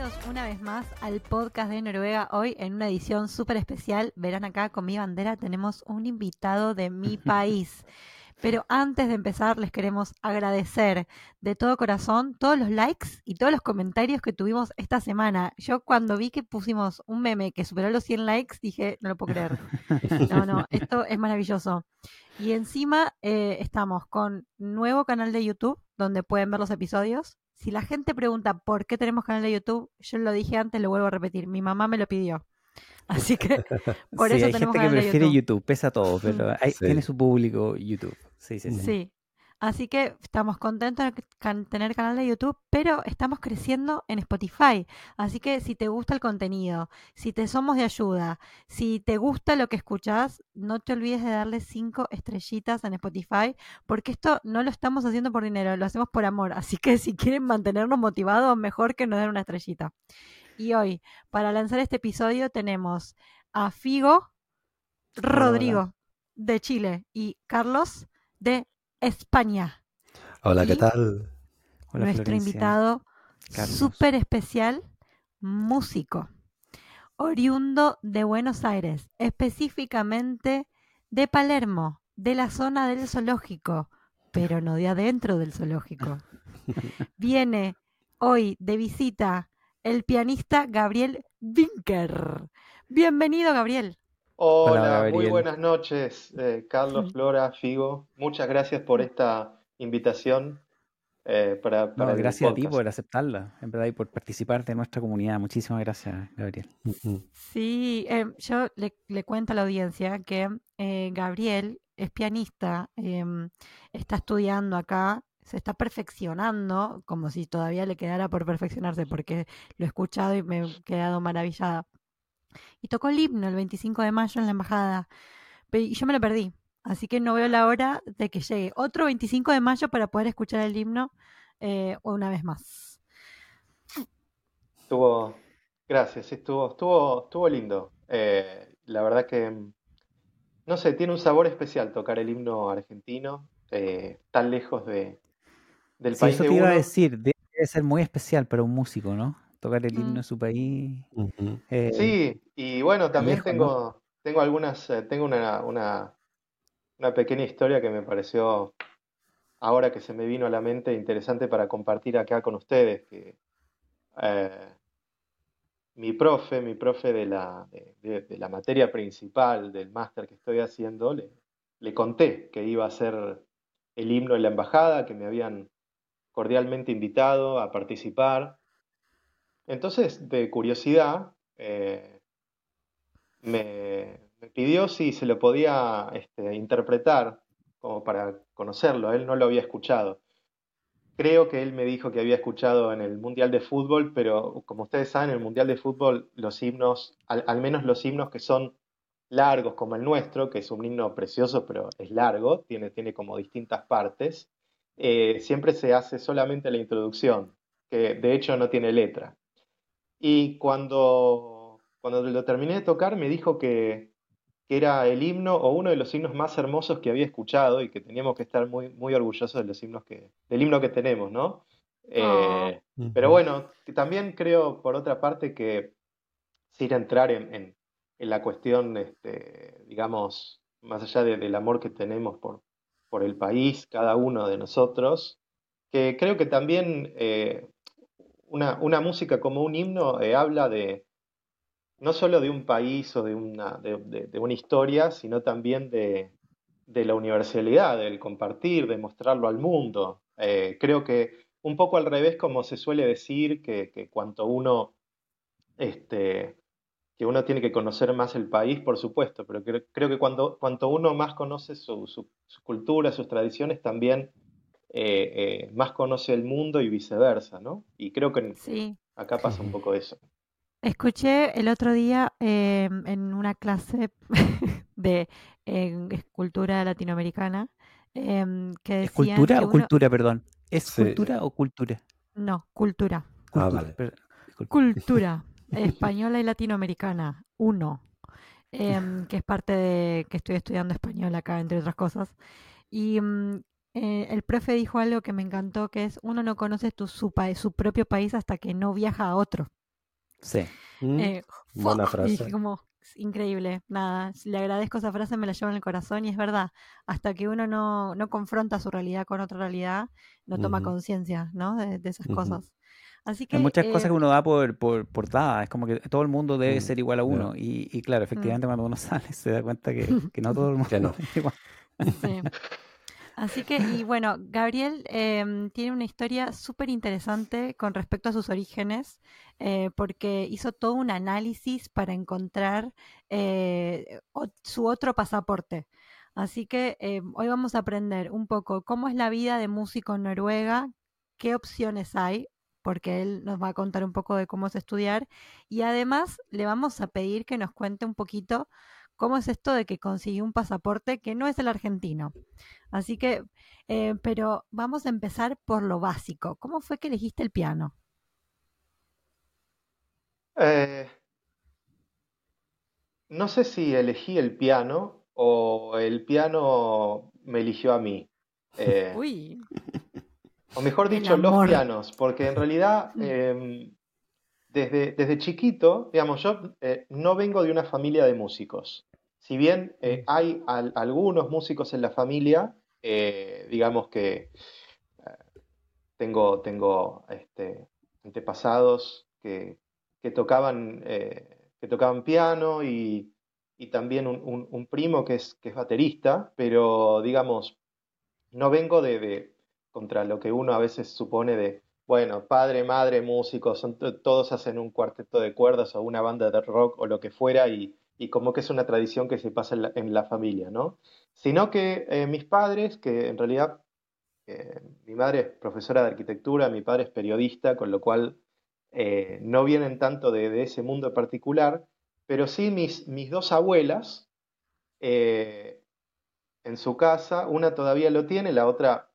bienvenidos una vez más al podcast de Noruega. Hoy en una edición súper especial, verán acá con mi bandera, tenemos un invitado de mi país. Pero antes de empezar, les queremos agradecer de todo corazón todos los likes y todos los comentarios que tuvimos esta semana. Yo cuando vi que pusimos un meme que superó los 100 likes, dije, no lo puedo creer. No, no, esto es maravilloso. Y encima eh, estamos con nuevo canal de YouTube donde pueden ver los episodios si la gente pregunta por qué tenemos canal de YouTube, yo lo dije antes, lo vuelvo a repetir. Mi mamá me lo pidió. Así que por eso hay tenemos gente que prefiere YouTube. pesa todo, pero tiene su público YouTube. Sí, sí, sí. Sí, Así que estamos contentos de tener canal de YouTube, pero estamos creciendo en Spotify. Así que si te gusta el contenido, si te somos de ayuda, si te gusta lo que escuchás, no te olvides de darle cinco estrellitas en Spotify, porque esto no lo estamos haciendo por dinero, lo hacemos por amor. Así que si quieren mantenernos motivados, mejor que nos den una estrellita. Y hoy, para lanzar este episodio, tenemos a Figo Rodrigo de Chile y Carlos de España. Hola, ¿qué tal? nuestro invitado súper especial, músico, oriundo de Buenos Aires, específicamente de Palermo, de la zona del zoológico, pero no de adentro del zoológico. Viene hoy de visita el pianista Gabriel Winker. Bienvenido, Gabriel. Hola, muy buenas noches, eh, Carlos, Flora, Figo. Muchas gracias por esta invitación. Eh, para, para gracias a ti por aceptarla, en verdad, y por participar de nuestra comunidad. Muchísimas gracias, Gabriel. Sí, em, yo le, cuento a la audiencia que eh, Gabriel es pianista, em, está estudiando acá, se está perfeccionando, como si todavía le quedara por perfeccionarse, porque lo he escuchado y me he quedado maravillada y tocó el himno el 25 de mayo en la embajada. Y yo me lo perdí. Así que no veo la hora de que llegue otro 25 de mayo para poder escuchar el himno eh, una vez más. Estuvo, gracias, estuvo, estuvo, estuvo lindo. Eh, la verdad que, no sé, tiene un sabor especial tocar el himno argentino, eh, tan lejos de, del país. Eso te iba a decir, debe ser muy especial para un músico, ¿no? Tocar el himno de mm. su país. Eh, sí, y bueno, también tengo, tengo algunas, eh, tengo una, una, una, pequeña historia que me pareció, ahora que se me vino a la mente, interesante para compartir acá con ustedes, que eh, mi profe, mi profe de la, de, la materia principal del máster que estoy haciendo, le, le conté que iba a hacer el himno en la embajada, que me habían cordialmente invitado a participar entonces, de curiosidad, eh, me, pidió si se lo podía este, interpretar, como para conocerlo. Él no lo había escuchado. Creo que él me dijo que había escuchado en el Mundial de Fútbol, pero como ustedes saben, en el Mundial de Fútbol los himnos, al, menos los himnos que son largos como el nuestro, que es un himno precioso, pero es largo, tiene, como distintas partes, eh, siempre se hace solamente la introducción, que de hecho no tiene letra. Y cuando, cuando lo terminé de tocar me dijo que, era el himno o uno de los himnos más hermosos que había escuchado y que teníamos que estar muy, muy orgullosos de los himnos que, del himno que tenemos, ¿no? Eh, pero bueno, también creo, por otra parte, que sin entrar en, en, la cuestión, este, digamos, más allá del amor que tenemos por, por el país, cada uno de nosotros, que creo que también eh, una, música como un himno eh, habla de no solo de un país o de una, de, una historia, sino también de, la universalidad, del compartir, de mostrarlo al mundo. Eh, creo que un poco al revés, como se suele decir, que, cuanto uno, este, que uno tiene que conocer más el país, por supuesto, pero creo, que cuando, cuanto uno más conoce su, su cultura, sus tradiciones, también eh, eh, más conoce el mundo y viceversa, ¿no? Y creo que acá pasa un poco eso. Escuché el otro día em, en una clase de escultura latinoamericana em, que ¿Es decían cultura que o uno... cultura, perdón? ¿Es Sí. cultura o cultura? No, cultura. Ah, Cultura, vale. per- disculpa. Cultura española y latinoamericana, uno, em, que es parte de que estoy estudiando español acá, entre otras cosas. Y mm, eh, el profe dijo algo que me encantó, que es uno no conoce tu, su, pa- su propio país hasta que no viaja a otro. Sí. Mm, Eh, buena ¡fua! Y dije frase. como, "Es increíble, nada, le agradezco esa frase, me la llevo en el corazón y es verdad, hasta que uno no, no confronta su realidad con otra realidad, no toma conciencia, ¿no? de, de esas cosas. Así Hay que, muchas cosas eh, que uno da por, por, por dadas. Es como que todo el mundo debe Mm, ser igual a uno. Y, y claro, mm, efectivamente, cuando uno sale se da cuenta que, que no todo el mundo Que no. es igual. sí. Así que, y bueno, Gabriel em, tiene una historia súper interesante con respecto a sus orígenes, eh, porque hizo todo un análisis para encontrar eh, su otro pasaporte. Así que em, hoy vamos a aprender un poco cómo es la vida de músico en Noruega, qué opciones hay, porque él nos va a contar un poco de cómo es estudiar, y además le vamos a pedir que nos cuente un poquito cómo es esto de que consiguió un pasaporte que no es el argentino. Así que, eh, pero vamos a empezar por lo básico. ¿Cómo fue que elegiste el piano? Eh, no sé si elegí el piano o el piano me eligió a mí. Eh, Uy, o mejor dicho, los pianos, porque en realidad Mm, em, desde, desde chiquito, digamos, yo eh, no vengo de una familia de músicos. Si bien eh, hay al- algunos músicos en la familia, eh, digamos que tengo, tengo este, antepasados que, que tocaban, que tocaban piano y, y también un, un- un primo que es, que es baterista, pero digamos, no vengo de, de- contra lo que uno a veces supone de, bueno, padre, madre, músicos, son to- todos hacen un cuarteto de cuerdas o una banda de rock o lo que fuera y, y como que es una tradición que se pasa en la, en la familia, ¿no? Sino que eh, mis padres, que en realidad eh, mi madre es profesora de arquitectura, mi padre es periodista, con lo cual eh, no vienen tanto de, ese mundo particular, pero sí mis, mis dos abuelas en su casa, una todavía lo tiene, la otra,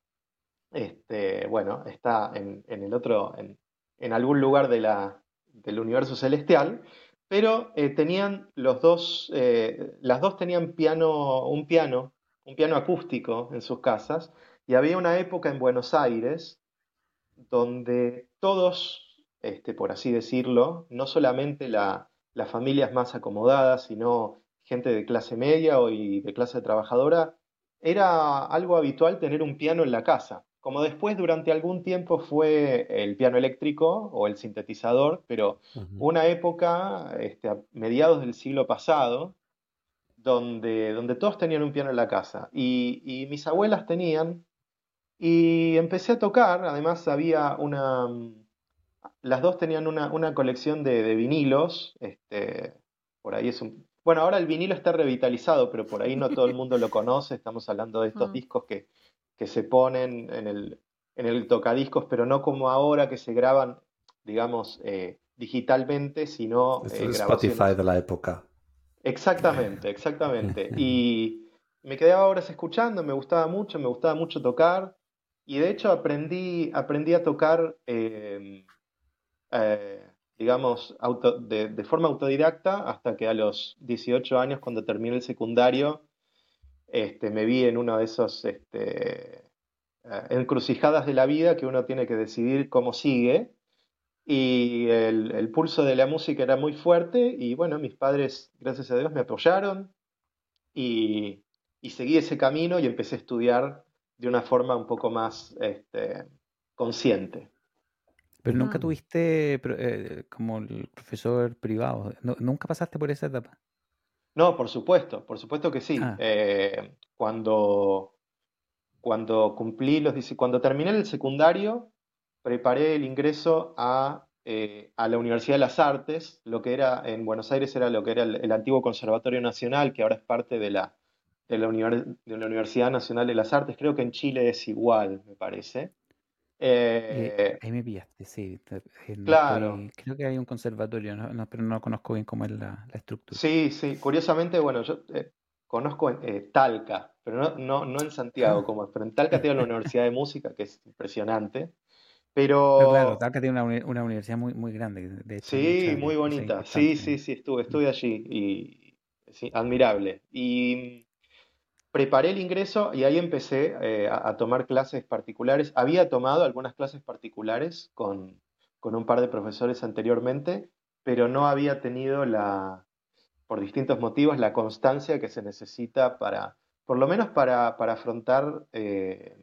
este, bueno, está en, en el otro, en, algún lugar de la, del universo celestial, pero eh, tenían los dos, eh, las dos tenían piano, un piano, un piano acústico en sus casas, y había una época en Buenos Aires donde todos, este, por así decirlo, no solamente la- las familias más acomodadas, sino gente de clase media o y de clase trabajadora, era algo habitual tener un piano en la casa. Como después durante algún tiempo fue el piano eléctrico o el sintetizador, pero una época, este, a mediados del siglo pasado, donde, donde todos tenían un piano en la casa. Y, y mis abuelas tenían, y empecé a tocar, además había una, las dos tenían una, una colección de, de vinilos, este, por ahí es un... Bueno, ahora el vinilo está revitalizado, pero por ahí no todo el mundo lo conoce, estamos hablando de estos discos que, que se ponen en el, en el tocadiscos, pero no como ahora que se graban, digamos, eh, digitalmente, sino Es eh, el Spotify de la época. Exactamente, exactamente. Y me quedaba horas escuchando, me gustaba mucho, me gustaba mucho tocar. Y de hecho aprendí, aprendí a tocar, eh, eh, digamos, auto- de, de forma autodidacta hasta que a los 18 años, cuando terminé el secundario, este, me vi en uno de esos este, eh, encrucijadas de la vida que uno tiene que decidir cómo sigue. Y el, el pulso de la música era muy fuerte y bueno, mis padres, gracias a Dios, me apoyaron y, y seguí ese camino y empecé a estudiar de una forma un poco más este, consciente. Pero nunca mm. tuviste eh, como el profesor privado. No- nunca pasaste por esa etapa. No, por supuesto, por supuesto que sí. Ah, Eh, cuando, cuando cumplí los, 10 cuando terminé el secundario, preparé el ingreso a, eh, a la Universidad de las Artes, lo que era en Buenos Aires era lo que era el, el antiguo Conservatorio Nacional, que ahora es parte de la, de la, de la Universidad Nacional de las Artes. Creo que en Chile es igual, me parece. Eh, ahí me pillaste, sí. claro. creo que hay un conservatorio, pero no conozco bien cómo es la, estructura. Sí, sí. Curiosamente, bueno, yo conozco Talca, pero no, no, no en Santiago, como pero en Talca tiene la Universidad de Música, que es impresionante. Pero, claro, Talca tiene una, universidad muy, muy grande. De sí, muy bonita. Sí, sí, sí, estuve, estuve allí y sí, admirable. Y preparé el ingreso y ahí empecé eh, a, tomar clases particulares. Había tomado algunas clases particulares con, con un par de profesores anteriormente, pero no había tenido la, por distintos motivos, la constancia que se necesita para, por lo menos para, afrontar eh,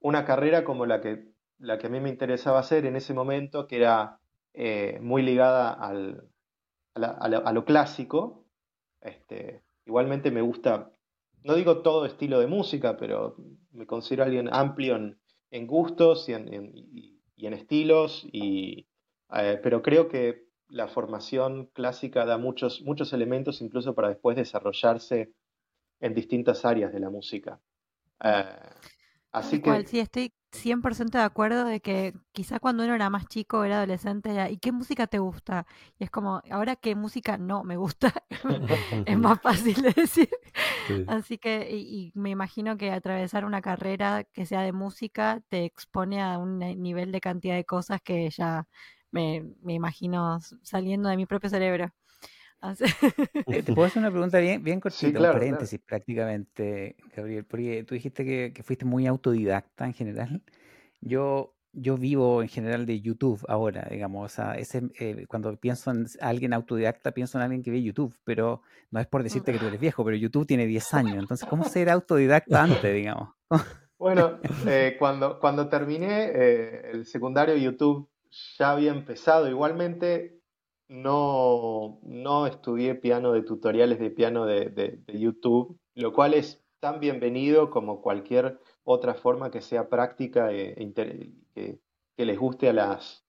una carrera como la que, la que a mí me interesaba hacer en ese momento, que era eh, muy ligada al, a, lo clásico. Este, igualmente me gusta, no digo todo estilo de música, pero me considero alguien amplio en, gustos y en, y en estilos, y, eh, pero creo que la formación clásica da muchos, muchos elementos incluso para después desarrollarse en distintas áreas de la música. Eh, así que... sí, estoy 100% de acuerdo de que quizá cuando uno era más chico, era adolescente, era, ¿y qué música te gusta? Y es como, ahora qué música no me gusta, es más fácil de decir. Así que, y, me imagino que atravesar una carrera que sea de música te expone a un nivel de cantidad de cosas que ya me, me imagino saliendo de mi propio cerebro. Eh, te puedo hacer una pregunta bien, bien cortita, un paréntesis prácticamente, Gabriel, porque tú dijiste que, que, fuiste muy autodidacta en general. Yo, yo vivo en general de YouTube ahora, digamos, o sea, ese, eh, cuando pienso en alguien autodidacta, pienso en alguien que ve YouTube, pero no es por decirte que tú eres viejo, pero YouTube tiene 10 años, entonces, ¿cómo ser autodidacta antes, digamos? Bueno, eh, cuando, cuando terminé el secundario, YouTube ya había empezado. Igualmente, no, no estudié piano de tutoriales de piano de, YouTube, lo cual es tan bienvenido como cualquier otra forma que sea práctica e, que, les guste a las,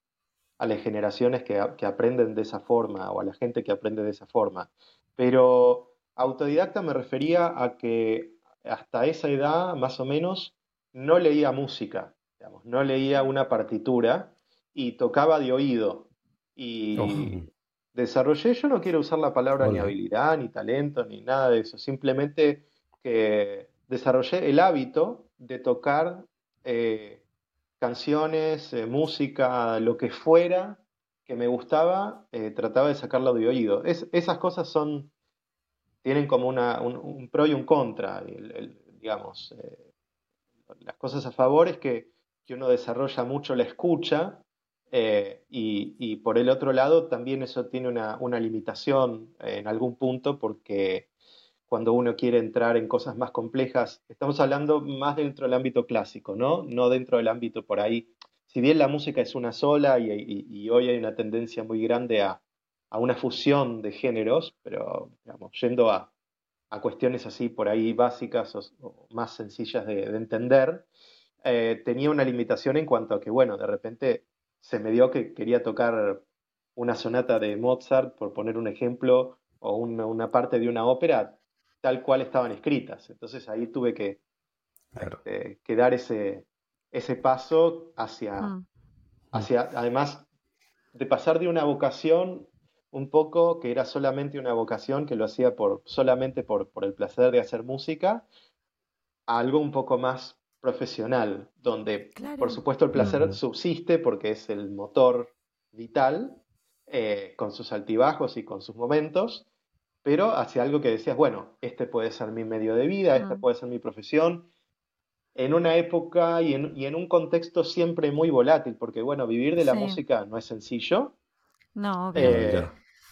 a las generaciones que, que, aprenden de esa forma o a la gente que aprende de esa forma. Pero autodidacta me refería a que hasta esa edad, más o menos, no leía música, no leía una partitura, y tocaba de oído. Oh. Desarrollé, yo no quiero usar la palabra ni habilidad, ni talento, ni nada de eso, simplemente que desarrollé el hábito de tocar eh, canciones, eh, música, lo que fuera que me gustaba, eh, trataba de sacarlo de oído. esas cosas son, tienen como una, un, pro y un contra, digamos. las cosas a favor es que, que uno desarrolla mucho la escucha eh, y, por el otro lado, también eso tiene una, limitación en algún punto porque cuando uno quiere entrar en cosas más complejas, estamos hablando más dentro del ámbito clásico, ¿no? No dentro del ámbito por ahí. Si bien la música es una sola y, hoy hay una tendencia muy grande a, una fusión de géneros, pero digamos, yendo a, cuestiones así por ahí básicas o, más sencillas de, entender, eh, tenía una limitación en cuanto a que, bueno, de repente se me dio que quería tocar una sonata de Mozart, por poner un ejemplo, o una, parte de una ópera tal cual estaban escritas. Entonces ahí tuve que, este, dar ese, ese paso hacia, mm. hacia, además de pasar de una vocación un poco que era solamente una vocación que lo hacía por, solamente por, por el placer de hacer música, a algo un poco más profesional, donde por supuesto el placer subsiste porque es el motor vital, eh, con sus altibajos y con sus momentos, pero hacia algo que decías, bueno, este puede ser mi medio de vida, esta puede ser mi profesión, en una época y en, un contexto siempre muy volátil, porque bueno, vivir de la música no es sencillo. No, eh,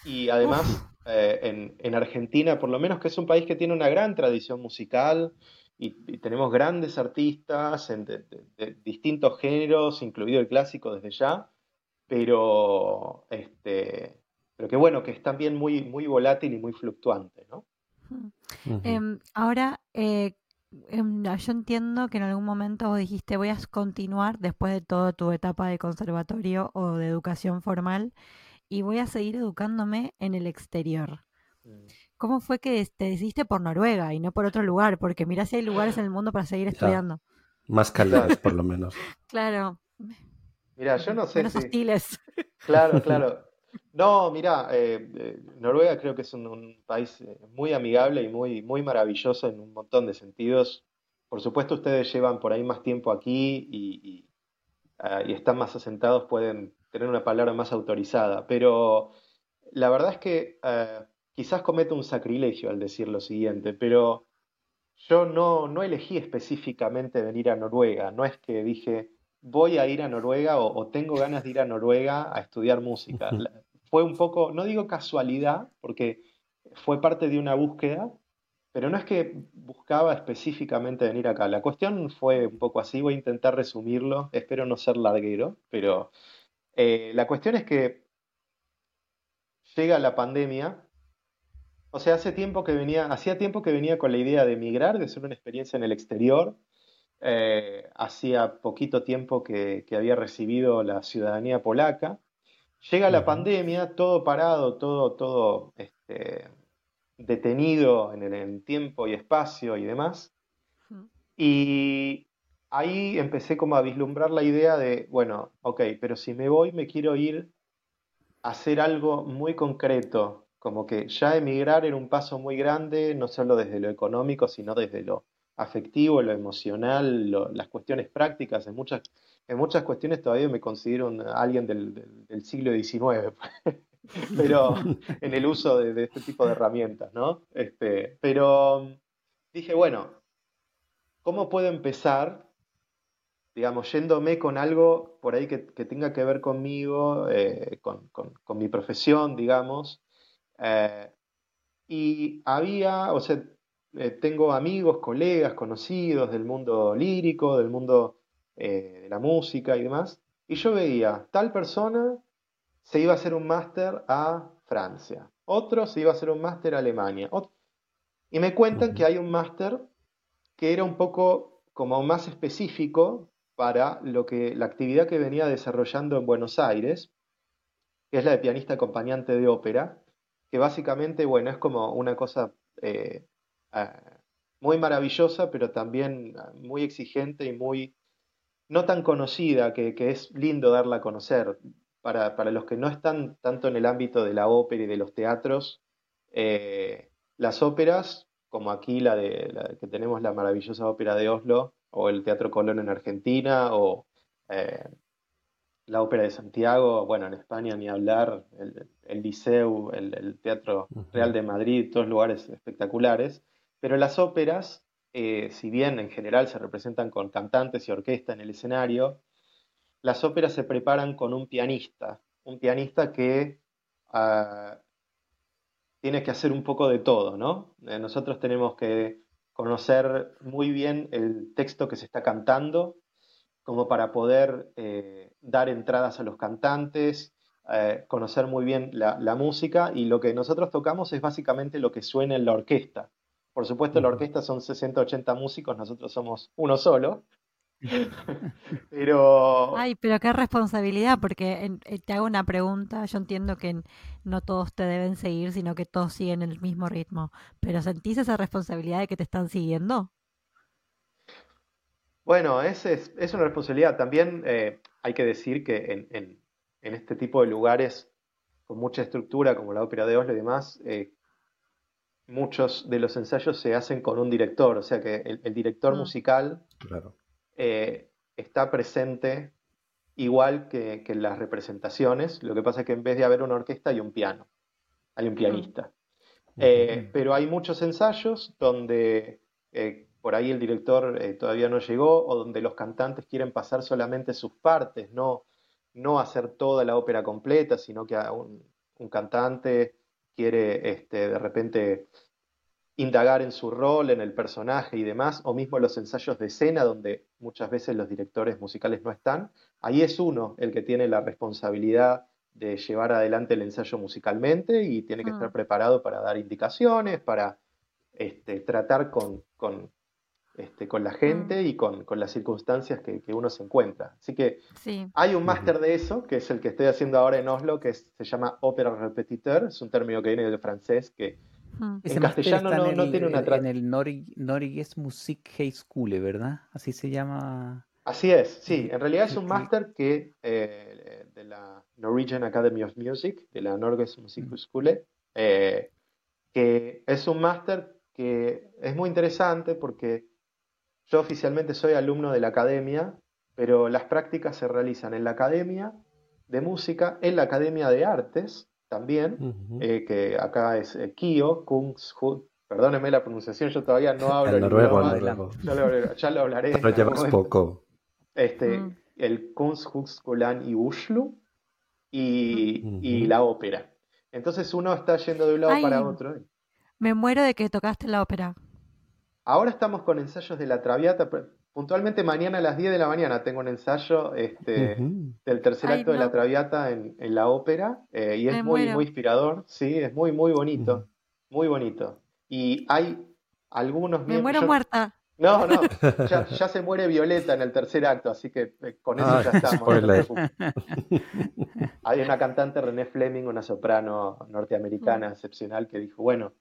y además, eh, en, en, Argentina, por lo menos que es un país que tiene una gran tradición musical, y, tenemos grandes artistas de, distintos géneros, incluido el clásico desde ya, pero, este, pero que bueno, que es también muy, muy volátil y muy fluctuante, ¿no? Em, ahora, eh, em, yo entiendo que en algún momento vos dijiste voy a continuar después de toda tu etapa de conservatorio o de educación formal y voy a seguir educándome en el exterior. Mm. ¿Cómo fue que te decidiste por Noruega y no por otro lugar? Porque mira si hay lugares en el mundo para seguir estudiando. Más cálidas, por lo menos. Claro. Mira, yo no sé. Menos hostiles. Claro, claro. No, mira, eh, eh, Noruega creo que es un, país eh, muy amigable y muy, muy maravilloso en un montón de sentidos. Por supuesto, ustedes llevan por ahí más tiempo aquí y, ah, están más asentados, pueden tener una palabra más autorizada, pero la verdad es que quizás cometo un sacrilegio al decir lo siguiente, pero yo no, no elegí específicamente venir a Noruega, no es que dije voy a ir a Noruega o, tengo ganas de ir a Noruega a estudiar música. Fue un poco, no digo casualidad, porque fue parte de una búsqueda, pero no es que buscaba específicamente venir acá. La cuestión fue un poco así, voy a intentar resumirlo, espero no ser larguero, pero eh, la cuestión es que llega la pandemia o sea, hace tiempo que venía, hacía tiempo que venía con la idea de emigrar, de hacer una experiencia en el exterior. Eh, hacía poquito tiempo que, había recibido la ciudadanía polaca. Llega la pandemia, todo parado, todo, todo este, detenido en el tiempo y espacio y demás. Y ahí empecé como a vislumbrar la idea de, bueno, ok, pero si me voy, me quiero ir a hacer algo muy concreto, como que ya emigrar era un paso muy grande, no solo desde lo económico, sino desde lo afectivo, lo emocional, las cuestiones prácticas. En muchas, en muchas cuestiones todavía me considero alguien del, siglo XIX, pero en el uso de, este tipo de herramientas, ¿no? Este, pero dije, bueno, ¿cómo puedo empezar? Digamos, yéndome con algo por ahí que, tenga que ver conmigo, eh, con, con, mi profesión, digamos, eh, y había, o sea, eh, tengo amigos, colegas, conocidos del mundo lírico, del mundo eh, de la música y demás, y yo veía, tal persona se iba a hacer un máster a Francia, otro se iba a hacer un máster a Alemania, y me cuentan que hay un máster que era un poco como más específico para lo que la actividad que venía desarrollando en Buenos Aires, que es la de pianista acompañante de ópera, que básicamente, bueno, es como una cosa eh, ah, muy maravillosa, pero también ah, muy exigente y muy no tan conocida, que, es lindo darla a conocer. Para, los que no están tanto en el ámbito de la ópera y de los teatros, eh, las óperas, como aquí la de que tenemos la maravillosa ópera de Oslo, o el Teatro Colón en Argentina, o eh, la Ópera de Santiago, bueno, en España ni hablar, Liceu, el, Teatro Real de Madrid, todos lugares espectaculares, pero las óperas, eh, si bien en general se representan con cantantes y orquesta en el escenario, las óperas se preparan con un pianista, un pianista que ah, tiene que hacer un poco de todo, ¿no? Eh, nosotros tenemos que conocer muy bien el texto que se está cantando, como para poder eh, dar entradas a los cantantes, eh, conocer muy bien la, música y lo que nosotros tocamos es básicamente lo que suena en la orquesta. Por supuesto, la orquesta son 60, 80 músicos, nosotros somos uno solo. pero... Ay, pero qué responsabilidad, porque eh, te hago una pregunta, yo entiendo que no todos te deben seguir, sino que todos siguen el mismo ritmo, pero ¿sentís esa responsabilidad de que te están siguiendo? Bueno, es, es, una responsabilidad. También eh, hay que decir que en, este tipo de lugares con mucha estructura, como la ópera de Oslo y demás, eh, muchos de los ensayos se hacen con un director, o sea que el, director mm. musical eh, está presente igual que, en las representaciones. Lo que pasa es que en vez de haber una orquesta hay un piano, hay un pianista. pero hay muchos ensayos donde por ahí el director eh, todavía no llegó, o donde los cantantes quieren pasar solamente sus partes, no, no hacer toda la ópera completa, sino que un, un cantante quiere este, de repente indagar en su rol, en el personaje y demás, o mismo los ensayos de escena, donde muchas veces los directores musicales no están, ahí es uno el que tiene la responsabilidad de llevar adelante el ensayo musicalmente y tiene que estar ah. preparado para dar indicaciones, para este, tratar con, este, con la gente mm. y con, las circunstancias que, uno se encuentra. Así que hay un máster de eso, que es el que estoy haciendo ahora en Oslo, que se llama Opera Repetiteur, es un término que viene del francés, que En castellano no, tiene una En el Norges Musik Schule, ¿verdad? Así se llama. Así es, sí. En realidad es un máster que eh, de la Norwegian Academy of Music, de la Norges Musikhochschule, eh, que es un máster que es muy interesante porque yo oficialmente soy alumno de la academia, pero las prácticas se realizan en la academia de música, en la academia de artes también, eh, que acá es eh, Kio, Kungshut, perdónenme la pronunciación, yo todavía no hablo el noruego, ya, lo, hablaré. Pero llevas poco. Este, mm. El Kunsthögskolan y Ushlu y, y la ópera. Entonces uno está yendo de un lado para otro. Me muero de que tocaste la ópera. Ahora estamos con ensayos de la Traviata. Puntualmente mañana a las 10 de la mañana tengo un ensayo este, del tercer acto de la Traviata en, la ópera eh, y es muy, muy inspirador, sí, es muy, muy bonito, muy bonito. Y hay algunos Me muero muerta. No, no, ya, se muere Violeta en el tercer acto, así que eh, con eso ah, ya estamos. Hay una cantante, René Fleming, una soprano norteamericana mm. excepcional, que dijo, bueno,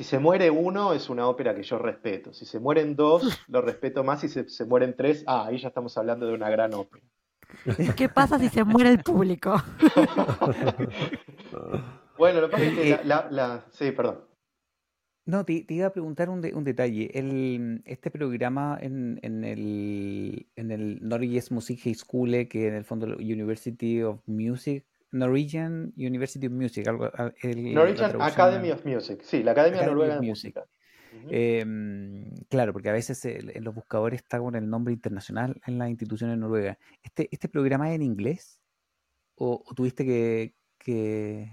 si se muere uno es una ópera que yo respeto, si se mueren dos lo respeto más, si se, mueren tres, ah, ahí ya estamos hablando de una gran ópera. ¿Qué pasa si se muere el público? bueno, lo que pasa es que la... Sí, perdón. No, te, iba a preguntar un, detalle. El, este programa en, en el, en el Norges Musikhochschule, que en el fondo University of Music, Norwegian University of Music, algo, Norwegian Academy of Music, sí, la Academia Noruega de Música. Em, claro, porque a veces en los buscadores está con el nombre internacional en las instituciones noruegas. ¿Este, este programa es en inglés? ¿O, tuviste que, que,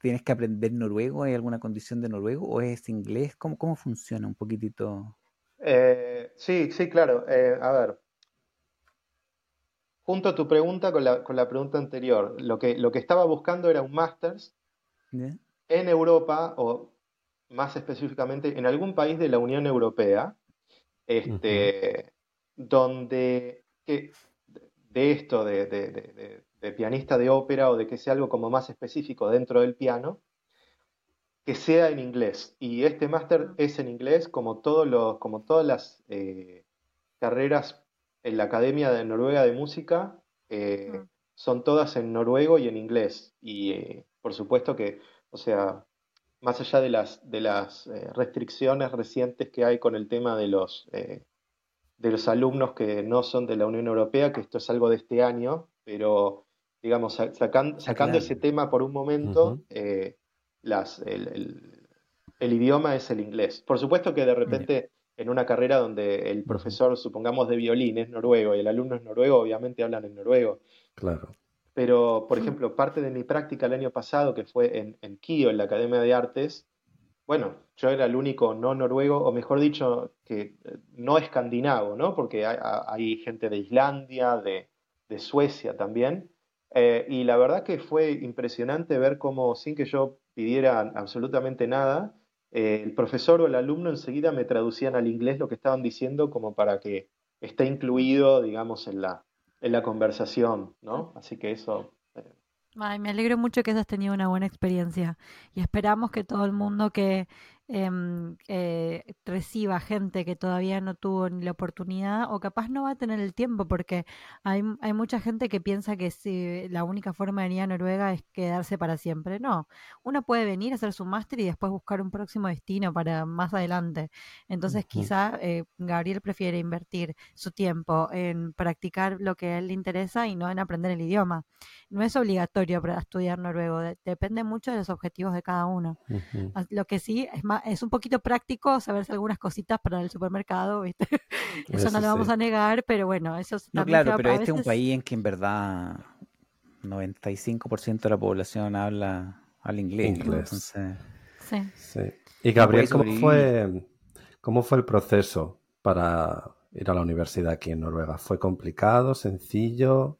tienes que aprender noruego? ¿Hay alguna condición de noruego o es inglés? ¿Cómo, cómo funciona un poquitito? Eh, sí, sí, claro. Eh, a ver, junto a tu pregunta con la, pregunta anterior, lo que, lo que estaba buscando era un Masters en Europa o más específicamente en algún país de la Unión Europea, este, donde de esto de, de pianista de ópera o de que sea algo como más específico dentro del piano, que sea en inglés. Y este máster es en inglés como, todos los, como todas las eh, carreras en la Academia de Noruega de Música, eh, son todas en noruego y en inglés. Y eh, por supuesto que, o sea, más allá de las, de las restricciones recientes que hay con el tema de los, de los alumnos que no son de la Unión Europea, que esto es algo de este año, pero digamos, sacando ese tema por un momento, eh, las, el, idioma es el inglés. Por supuesto que de repente en una carrera donde el profesor, supongamos, de violín es noruego y el alumno es noruego, obviamente hablan en noruego. Claro. Pero, por ejemplo, parte de mi práctica el año pasado, que fue en, en Kio, en la Academia de Artes, bueno, yo era el único no noruego, o mejor dicho, que eh, no escandinavo, ¿no? Porque hay, gente de Islandia, de, de Suecia también, eh, y la verdad que fue impresionante ver cómo, sin que yo pidiera absolutamente nada, eh, el profesor o el alumno enseguida me traducían al inglés lo que estaban diciendo como para que esté incluido, digamos, en la, en la conversación, ¿no? Así que eso eh, me alegro mucho que hayas tenido una buena experiencia y esperamos que todo el mundo que Em, eh, reciba gente que todavía no tuvo ni la oportunidad o capaz no va a tener el tiempo porque hay, hay mucha gente que piensa que si la única forma de venir a Noruega es quedarse para siempre. No, uno puede venir a hacer su máster y después buscar un próximo destino para más adelante. Entonces quizá eh, Gabriel prefiere invertir su tiempo en practicar lo que a él le interesa y no en aprender el idioma. No es obligatorio para estudiar noruego, depende mucho de los objetivos de cada uno. Lo que sí es más es un poquito práctico saberse algunas cositas para el supermercado, ¿viste? Eso, no lo vamos a negar, pero bueno, eso No, claro, pero este es un país en que en verdad 95% de la población habla, al inglés. Sí. sí. Y Gabriel, ¿cómo fue, ¿cómo fue el proceso para ir a la universidad aquí en Noruega? ¿Fue complicado, sencillo?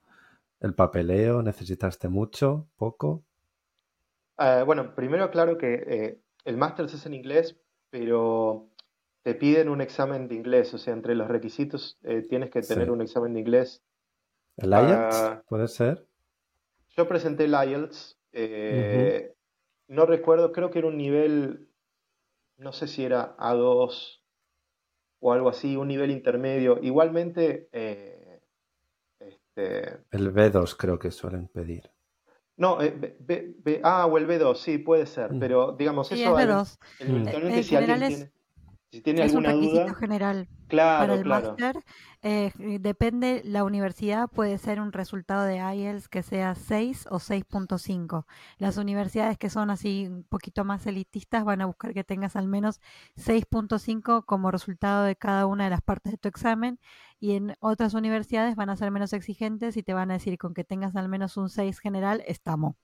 ¿El papeleo? ¿Necesitaste mucho? ¿Poco? Eh, bueno, primero claro que eh, el máster es en inglés, pero te piden un examen de inglés, o sea, entre los requisitos eh, tienes que tener un examen de inglés. ¿El IELTS? ¿Puede ser? Yo presenté el IELTS, eh, no recuerdo, creo que era un nivel no sé si era A2 o algo así, un nivel intermedio. Igualmente, eh, este... el B2 creo que suelen pedir. No, eh, B, ah, o el B2, sí, puede ser, mm. pero digamos, eso... Es B2. si alguien tiene... Si tiene es alguna un requisito duda. general. Claro, para el claro. Eh, depende, la universidad puede ser un resultado de IELTS que sea 6 o 6.5. Las universidades que son así un poquito más elitistas van a buscar que tengas al menos 6.5 como resultado de cada una de las partes de tu examen y en otras universidades van a ser menos exigentes y te van a decir con que tengas al menos un 6 general, estamos.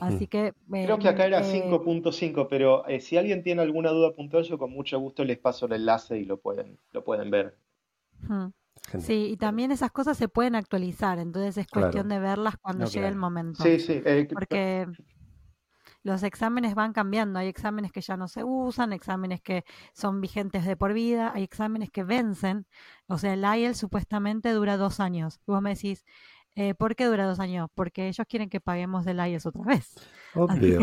Así que... Creo que acá era 5.5, eh, pero eh, si alguien tiene alguna duda puntual, yo con mucho gusto les paso el enlace y lo pueden, lo pueden ver. Sí, y también esas cosas se pueden actualizar, entonces es cuestión de verlas cuando llegue el momento. Sí, sí. Eh, porque los exámenes van cambiando, hay exámenes que ya no se usan, exámenes que son vigentes de por vida, hay exámenes que vencen, o sea, el IELTS supuestamente dura dos años. Y vos me decís, eh, ¿Por qué dura dos años? Porque ellos quieren que paguemos del IELTS otra vez. Obvio.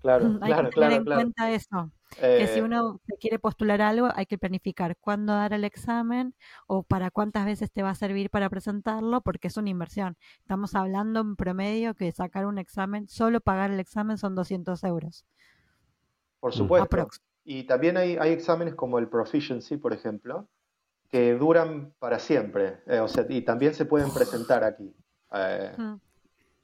claro, hay que tener en cuenta eso. que si eh, uno quiere postular algo, hay que planificar cuándo dar el examen o para cuántas veces te va a servir para presentarlo, porque es una inversión. Estamos hablando en promedio que sacar un examen, solo pagar el examen son 200 euros. Por supuesto. Y también hay, hay exámenes como el Proficiency, por ejemplo, que duran para siempre. Eh, o sea, y también se pueden presentar aquí. Eh,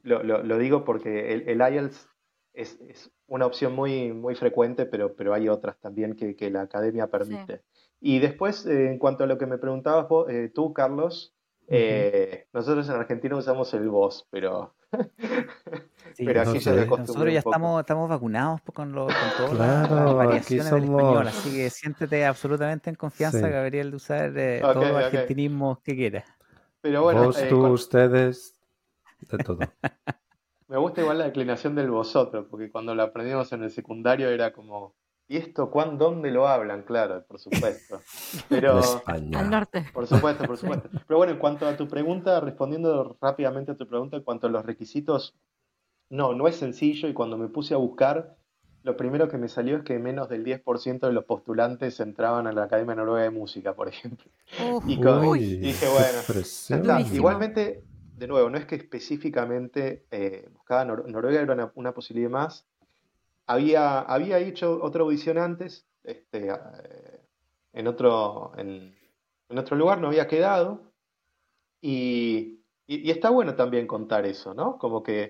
lo, lo, digo porque el, el IELTS es, es, una opción muy, muy frecuente, pero, pero hay otras también que, que la academia permite. Y después, eh, en cuanto a lo que me preguntabas tú, Carlos, nosotros en Argentina usamos el vos, pero pero aquí se Nosotros ya estamos, estamos vacunados con, lo, con todas las variaciones del español, así que siéntete absolutamente en confianza, Gabriel, de usar eh, todos los argentinismos que quieras. Pero bueno, Vos, eh, tú, ustedes, de todo. Me gusta igual la declinación del vosotros, porque cuando lo aprendimos en el secundario era como ¿Y esto cuán, dónde lo hablan? Claro, por supuesto. Pero, Al norte. Por supuesto, por supuesto. Pero bueno, en cuanto a tu pregunta, respondiendo rápidamente a tu pregunta, en cuanto a los requisitos, no, no es sencillo y cuando me puse a buscar, lo primero que me salió es que menos del 10% de los postulantes entraban a la Academia Noruega de Música, por ejemplo. y, dije, bueno, igualmente, de nuevo, no es que específicamente eh, buscaba Noruega, era una, una posibilidad más, había, había hecho otra audición antes, este, eh, en, otro, en, otro lugar, no había quedado. Y, y, está bueno también contar eso, ¿no? Como que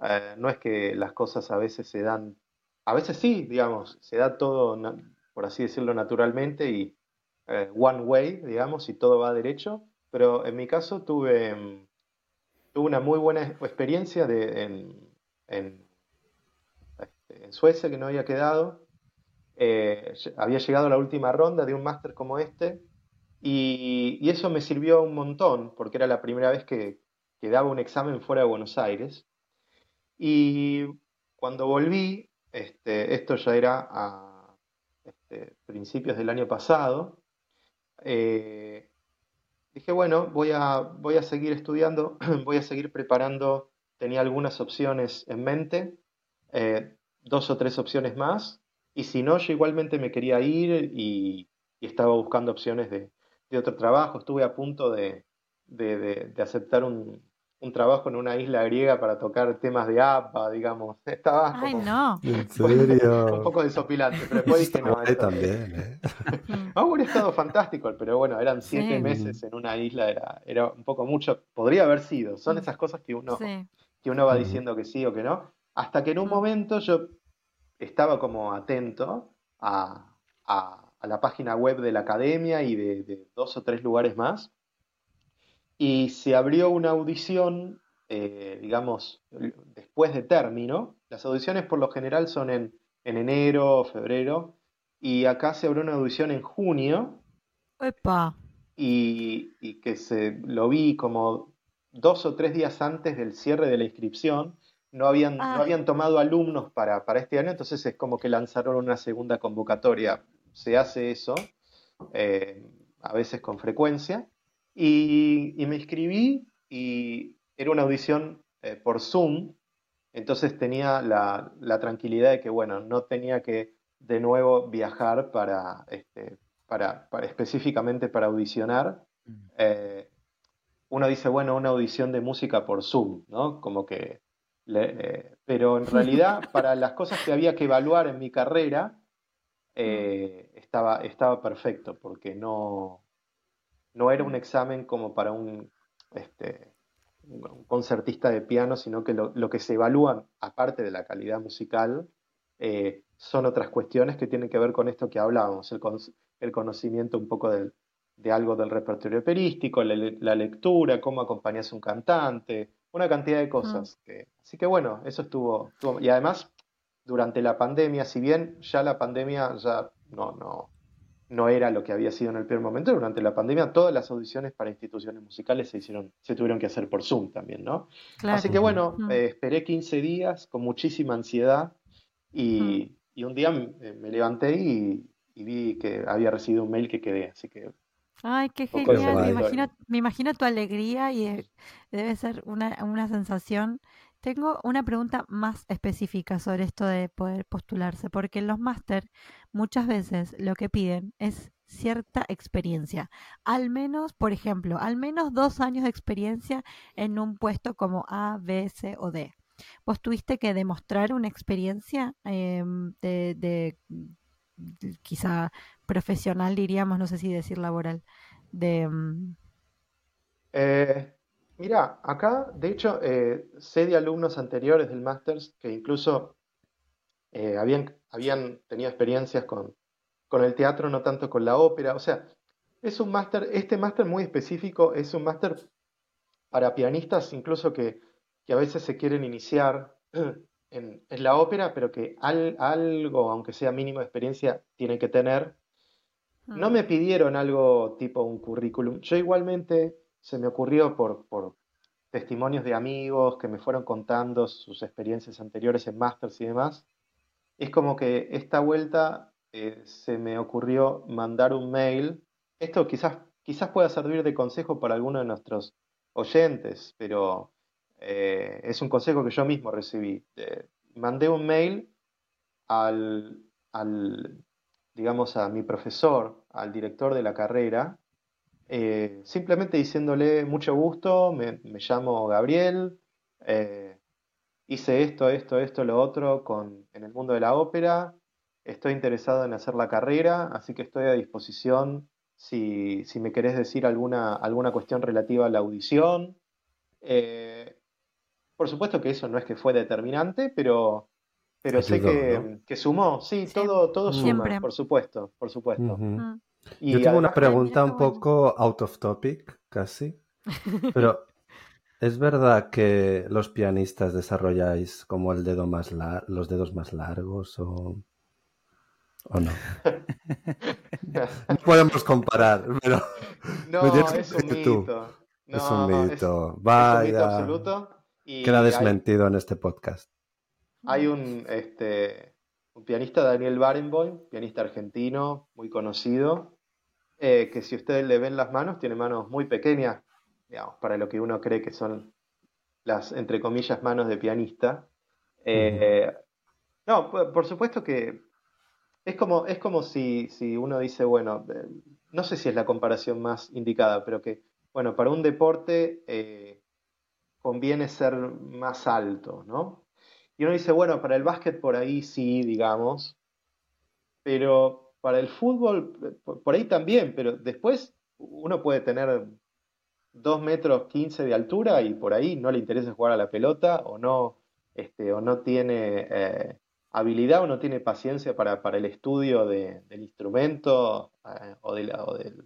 eh, no es que las cosas a veces se dan, a veces sí, digamos, se da todo, por así decirlo, naturalmente y eh, one way, digamos, y todo va derecho. Pero en mi caso tuve, tuve una muy buena experiencia de, en en Suecia que no había quedado. Eh, había llegado a la última ronda de un máster como este y, eso me sirvió un montón porque era la primera vez que, daba un examen fuera de Buenos Aires. Y cuando volví, este, esto ya era a este, principios del año pasado, eh, dije, bueno, voy a, voy a seguir estudiando, voy a seguir preparando, tenía algunas opciones en mente. Eh, dos o tres opciones más. Y si no, yo igualmente me quería ir y, estaba buscando opciones de, otro trabajo. Estuve a punto de, aceptar un, trabajo en una isla griega para tocar temas de APA, digamos. Estaba Ay, no. un poco desopilante, pero después dije no. también, ¿eh? hubiera estado fantástico, pero bueno, eran siete meses en una isla, era, era un poco mucho. Podría haber sido. Son esas cosas que uno, que uno va diciendo que sí o que no. Hasta que en un momento yo estaba como atento a, la página web de la academia y de, dos o tres lugares más. Y se abrió una audición, eh, digamos, después de término. Las audiciones por lo general son en, enero o febrero. Y acá se abrió una audición en junio. Epa. Y, y que se lo vi como dos o tres días antes del cierre de la inscripción no habían, no ah. habían tomado alumnos para, este año, entonces es como que lanzaron una segunda convocatoria. Se hace eso, eh, a veces con frecuencia, y, me inscribí y era una audición eh, por Zoom, entonces tenía la, tranquilidad de que, bueno, no tenía que de nuevo viajar para, este, para, específicamente para audicionar. Mm. Eh, uno dice, bueno, una audición de música por Zoom, ¿no? Como que... Eh, pero en realidad, para las cosas que había que evaluar en mi carrera, eh, estaba, estaba perfecto, porque no, no era un examen como para un, este, un concertista de piano, sino que lo, que se evalúa, aparte de la calidad musical, eh, son otras cuestiones que tienen que ver con esto que hablábamos, el, conocimiento un poco de algo del repertorio operístico, la, lectura, cómo acompañas a un cantante, una cantidad de cosas. así que bueno, eso estuvo, Y además, durante la pandemia, si bien ya la pandemia ya no, no, no era lo que había sido en el primer momento, durante la pandemia todas las audiciones para instituciones musicales se hicieron, se tuvieron que hacer por Zoom también, ¿no? Así que bueno, eh, esperé 15 días con muchísima ansiedad y, un día me, levanté y, vi que había recibido un mail que quedé, así que... Ay, qué genial, me imagino, me imagino tu alegría y eh, debe ser una, una sensación tengo una pregunta más específica sobre esto de poder postularse, porque en los máster muchas veces lo que piden es cierta experiencia. Al menos, por ejemplo, al menos dos años de experiencia en un puesto como A, B, C o D. ¿Vos tuviste que demostrar una experiencia em, de, quizá profesional, diríamos, no sé si decir laboral, de... Em, eh, Mira, acá, de hecho, eh, sé de alumnos anteriores del Masters que incluso eh, habían, habían tenido experiencias con, con el teatro, no tanto con la ópera. O sea, es un máster, este máster muy específico es un máster para pianistas incluso que, a veces se quieren iniciar en, la ópera, pero que algo, aunque sea mínimo de experiencia, tienen que tener. No mm. me pidieron algo tipo un currículum. Yo igualmente se me ocurrió por, testimonios de amigos que me fueron contando sus experiencias anteriores en Masters y demás. Es como que esta vuelta eh, se me ocurrió mandar un mail. Esto quizás, quizás pueda servir de consejo para alguno de nuestros oyentes, pero eh, es un consejo que yo mismo recibí. mandé un mail al, digamos, a mi profesor, al director de la carrera, eh, simplemente diciéndole mucho gusto, me, llamo Gabriel, eh, hice esto, esto, esto, lo otro con, en el mundo de la ópera, estoy interesado en hacer la carrera, así que estoy a disposición si, me querés decir alguna, alguna cuestión relativa a la audición. Eh, por supuesto que eso no es que fue determinante, pero, pero sé que, sumó, sí, todo, todo suma, por supuesto, por supuesto. Yo tengo una pregunta un poco out of topic, casi. Pero, ¿es verdad que los pianistas desarrolláis como el dedo más los dedos más largos o, o no? no podemos comparar, pero... No, es un mito. es un mito. Vaya. absoluto. Queda desmentido en este podcast. Hay un, este, un pianista, Daniel Barenboim, pianista argentino, muy conocido, eh, que si ustedes le ven las manos, tiene manos muy pequeñas, digamos, para lo que uno cree que son las, entre comillas, manos de pianista. Eh, no, por supuesto que es como, es como si, si uno dice, bueno, eh, no sé si es la comparación más indicada, pero que, bueno, para un deporte conviene ser más alto, ¿no? Y uno dice, bueno, para el básquet por ahí sí, digamos, pero para el fútbol por ahí también, pero después uno puede tener 2 metros 15 de altura y por ahí no le interesa jugar a la pelota o no, este, o no tiene eh, habilidad o no tiene paciencia para, el estudio del instrumento eh, o, de la, o del,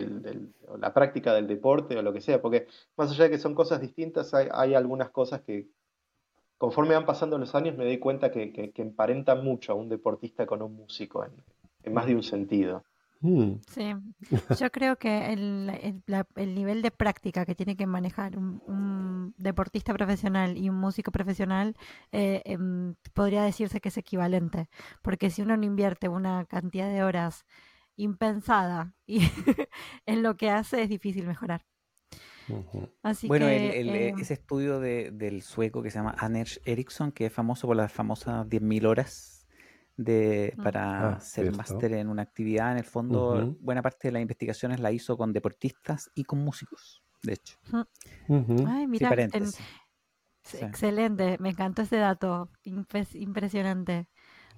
la práctica del deporte o lo que sea, porque más allá de que son cosas distintas, hay algunas cosas que, conforme van pasando los años me doy cuenta que, que, emparentan mucho a un deportista con un músico en, más de un sentido. Mm. Sí, yo creo que el, nivel de práctica que tiene que manejar un, deportista profesional y un músico profesional eh, em, podría decirse que es equivalente, porque si uno no invierte una cantidad de horas impensada y en lo que hace es difícil mejorar bueno, em ese estudio del sueco que se llama Anders Ericsson, que es famoso por las famosas 10.000 horas de, mm. para ah, hacer máster en una actividad. En el fondo, buena parte de las investigaciones la hizo con deportistas y con músicos, de hecho. Ay, mira, excelente, me encantó ese dato, impresionante.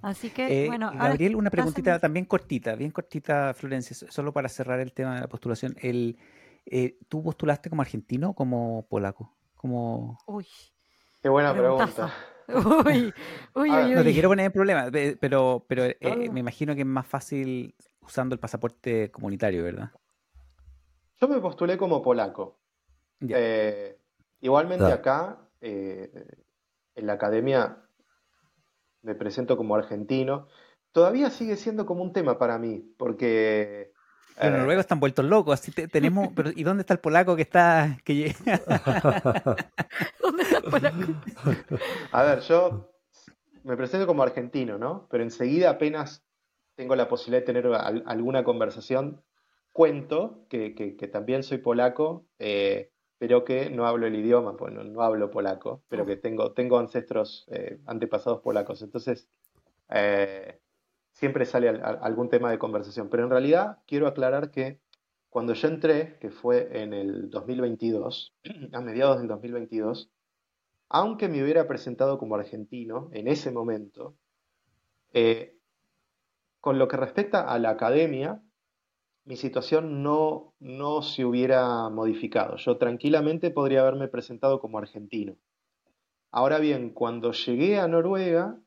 Así que, eh, bueno. Gabriel, una preguntita también cortita, bien cortita, Florencia, solo para cerrar el tema de la postulación. El, eh, ¿Tú postulaste como argentino o como polaco? Como... Uy. Qué buena pregunta. Uy, uy, uy, No te quiero poner en problemas, pero, pero eh, me imagino que es más fácil usando el pasaporte comunitario, ¿verdad? Yo me postulé como polaco. Eh, igualmente acá, eh, en la academia, me presento como argentino. Todavía sigue siendo como un tema para mí, porque los eh, noruegos están vueltos locos, así tenemos, pero ¿y dónde está el polaco que está que ¿Dónde está el polaco? A ver, yo me presento como argentino, ¿no? Pero enseguida apenas tengo la posibilidad de tener alguna conversación, cuento que, también soy polaco, eh, pero que no hablo el idioma, pues no, hablo polaco, pero que tengo, tengo ancestros, eh, antepasados polacos. Entonces, siempre sale algún tema de conversación. Pero en realidad quiero aclarar que cuando yo entré, que fue en el 2022, a mediados del 2022, aunque me hubiera presentado como argentino en ese momento, eh, con lo que respecta a la academia, mi situación no, no se hubiera modificado. Yo tranquilamente podría haberme presentado como argentino. Ahora bien, cuando llegué a Noruega,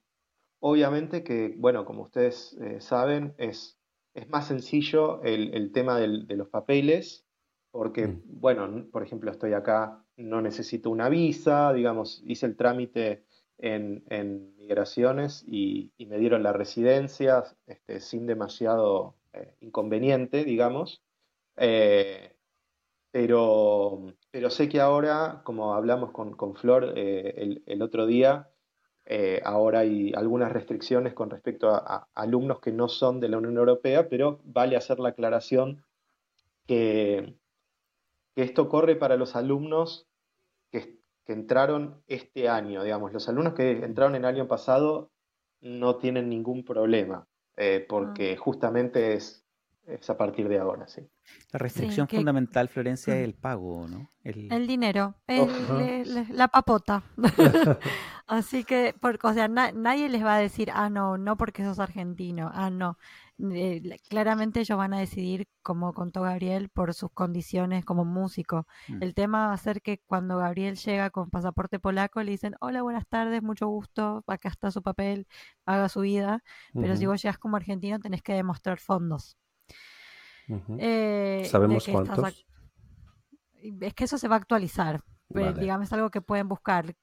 Obviamente que, bueno, como ustedes eh, saben, es, es, más sencillo el, tema de los papeles, porque, mm. bueno, por ejemplo, estoy acá, no necesito una visa, digamos, hice el trámite en, migraciones y, me dieron la residencia este, sin demasiado eh, inconveniente, digamos. Eh, pero, pero sé que ahora, como hablamos con, Flor el, el, otro día, eh, ahora hay algunas restricciones con respecto a, alumnos que no son de la Unión Europea, pero vale hacer la aclaración que, esto corre para los alumnos que, entraron este año, digamos. Los alumnos que entraron el año pasado no tienen ningún problema, eh, porque ah. justamente es, es a partir de ahora, sí. La restricción fundamental, Florencia, es el pago, ¿no? El, dinero, la papota. Así que, o sea, nadie les va a decir, ah, no, no porque sos argentino, ah, no. Eh, claramente ellos van a decidir, como contó Gabriel, por sus condiciones como músico. Mm. El tema va a ser que cuando Gabriel llega con pasaporte polaco, le dicen, hola, buenas tardes, mucho gusto, acá está su papel, haga su vida. Pero si vos llegas como argentino, tenés que demostrar fondos. Eh, ¿Sabemos cuántos? Es que eso se va a actualizar. Digamos, es algo que pueden buscar.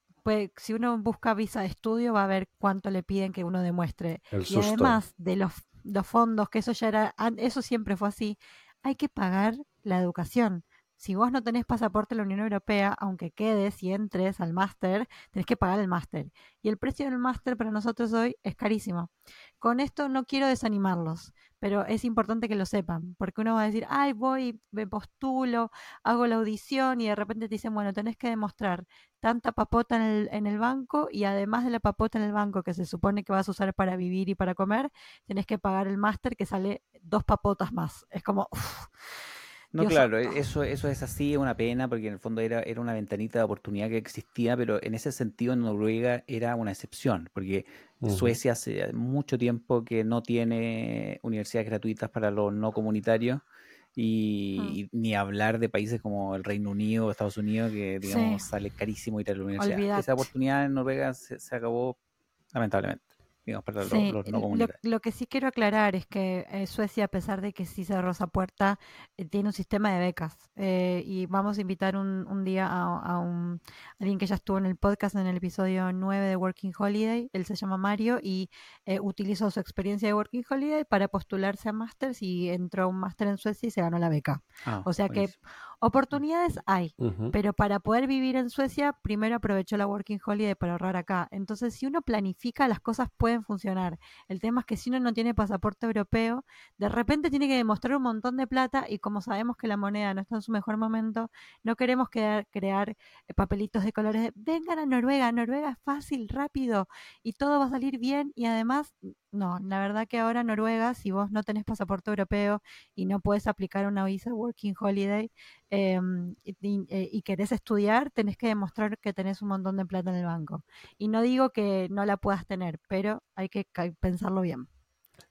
Si uno busca visa de estudio, va a ver cuánto le piden que uno demuestre. y además de los, los fondos, que eso ya era, eso siempre fue así, hay que pagar la educación. Si vos no tenés pasaporte de la Unión Europea, aunque quedes y entres al máster, tenés que pagar el máster. Y el precio del máster para nosotros hoy es carísimo. Con esto no quiero desanimarlos, pero es importante que lo sepan, porque uno va a decir, ay, voy, me postulo, hago la audición y de repente te dicen, bueno, tenés que demostrar tanta papota en el, en el banco y además de la papota en el banco que se supone que vas a usar para vivir y para comer, tenés que pagar el máster que sale dos papotas más. Es como... No, claro, eso, eso es así, es una pena, porque en el fondo era, era una ventanita de oportunidad que existía, pero en ese sentido Noruega era una excepción, porque Suecia hace mucho tiempo que no tiene universidades gratuitas para los no comunitarios. Y, ni hablar de países como el Reino Unido o Estados Unidos, que digamos sale carísimo ir a la universidad. Esa oportunidad en Noruega se acabó lamentablemente lo, que sí quiero aclarar es que eh, Suecia, a pesar de que sí cerró esa puerta, eh, tiene un sistema de becas. Eh, y vamos a invitar un, un día a, un, alguien que ya estuvo en el podcast en el episodio 9 de Working Holiday. Él se llama Mario y utilizó su experiencia de Working Holiday para postularse a máster y entró a un máster en Suecia y se ganó la beca. Ah, o sea que Oportunidades hay, pero para poder vivir en Suecia, primero aprovechó la Working Holiday para ahorrar acá. Entonces, si uno planifica, las cosas pueden funcionar. El tema es que si uno no tiene pasaporte europeo, de repente tiene que demostrar un montón de plata y como sabemos que la moneda no está en su mejor momento, no queremos crear, crear eh, papelitos de colores vengan a Noruega, Noruega es fácil, rápido y todo va a salir bien y además no, la verdad que ahora Noruega, si vos no tenés pasaporte europeo y no puedes aplicar una visa Working Holiday em, y, eh, y, querés estudiar, tenés que demostrar que tenés un montón de plata en el banco. Y no digo que no la puedas tener, pero hay que pensarlo bien.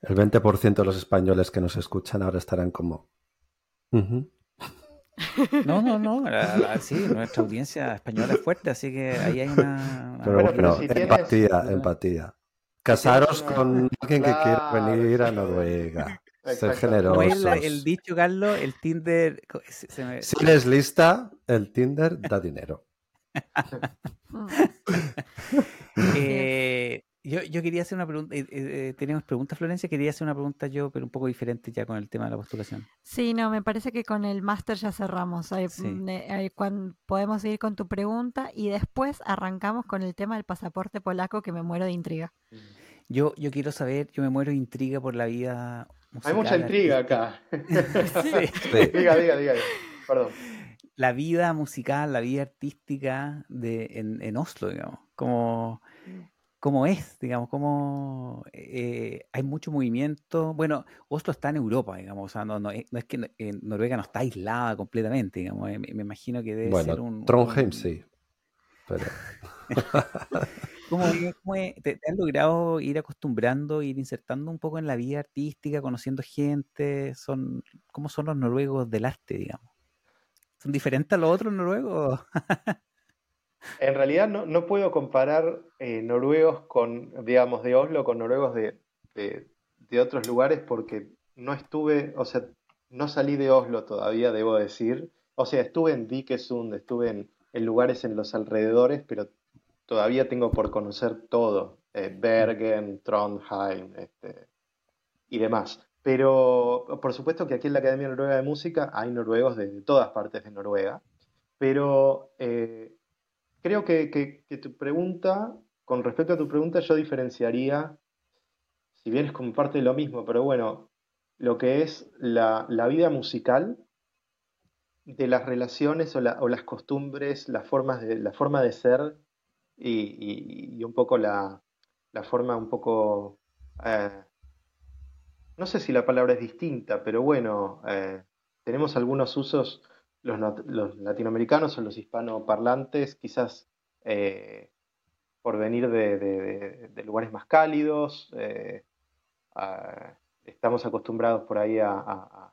El 20% de los españoles que nos escuchan ahora estarán como... No, no, no. sí, nuestra audiencia española es fuerte, así que ahí hay una. Pero bueno, empatía, empatía. Casaros con alguien que quiera venir a Noruega. Ser generosos. el, dicho, Carlos, el Tinder. Si eres lista, el Tinder da dinero. eh, yo, yo quería hacer una pregunta, eh, eh, teníamos preguntas, Florencia, quería hacer una pregunta yo, pero un poco diferente ya con el tema de la postulación. Sí, no, me parece que con el máster ya cerramos. Mm, eh, cuando, podemos ir con tu pregunta y después arrancamos con el tema del pasaporte polaco que me muero de intriga. Yo, yo quiero saber, yo me muero de intriga por la vida Hay mucha intriga acá. sí. Diga, diga, diga, perdón. La vida musical, la vida artística de, en, en Oslo, digamos, como cómo es, digamos, cómo eh, hay mucho movimiento. Bueno, Oslo está en Europa, digamos, o sea, no, no, es que Noruega no está aislada completamente, digamos, me, imagino que debe ser un... Trondheim sí, pero... ¿Cómo, te, has logrado ir acostumbrando, ir insertando un poco en la vida artística, conociendo gente? Son, ¿Cómo son los noruegos del arte, digamos? ¿Son diferentes a los otros noruegos? En realidad no, puedo comparar eh, noruegos con, digamos, de Oslo con noruegos de, otros lugares porque no estuve, o sea, no salí de Oslo todavía, debo decir. O sea, estuve en Vikesund, estuve en, lugares en los alrededores, pero todavía tengo por conocer todo. Eh, Bergen, Trondheim este, y demás. Pero por supuesto que aquí en la Academia Noruega de Música hay noruegos de, todas partes de Noruega. Pero eh, creo que, tu pregunta, con respecto a tu pregunta, yo diferenciaría, si bien es como parte de lo mismo, pero bueno, lo que es la, vida musical de las relaciones o, las costumbres, las formas de, la forma de ser y, un poco la, forma un poco... Eh, no sé si la palabra es distinta, pero bueno, eh, tenemos algunos usos los, latinoamericanos o los hispanoparlantes, quizás eh, por venir de, lugares más cálidos, eh, estamos acostumbrados por ahí a,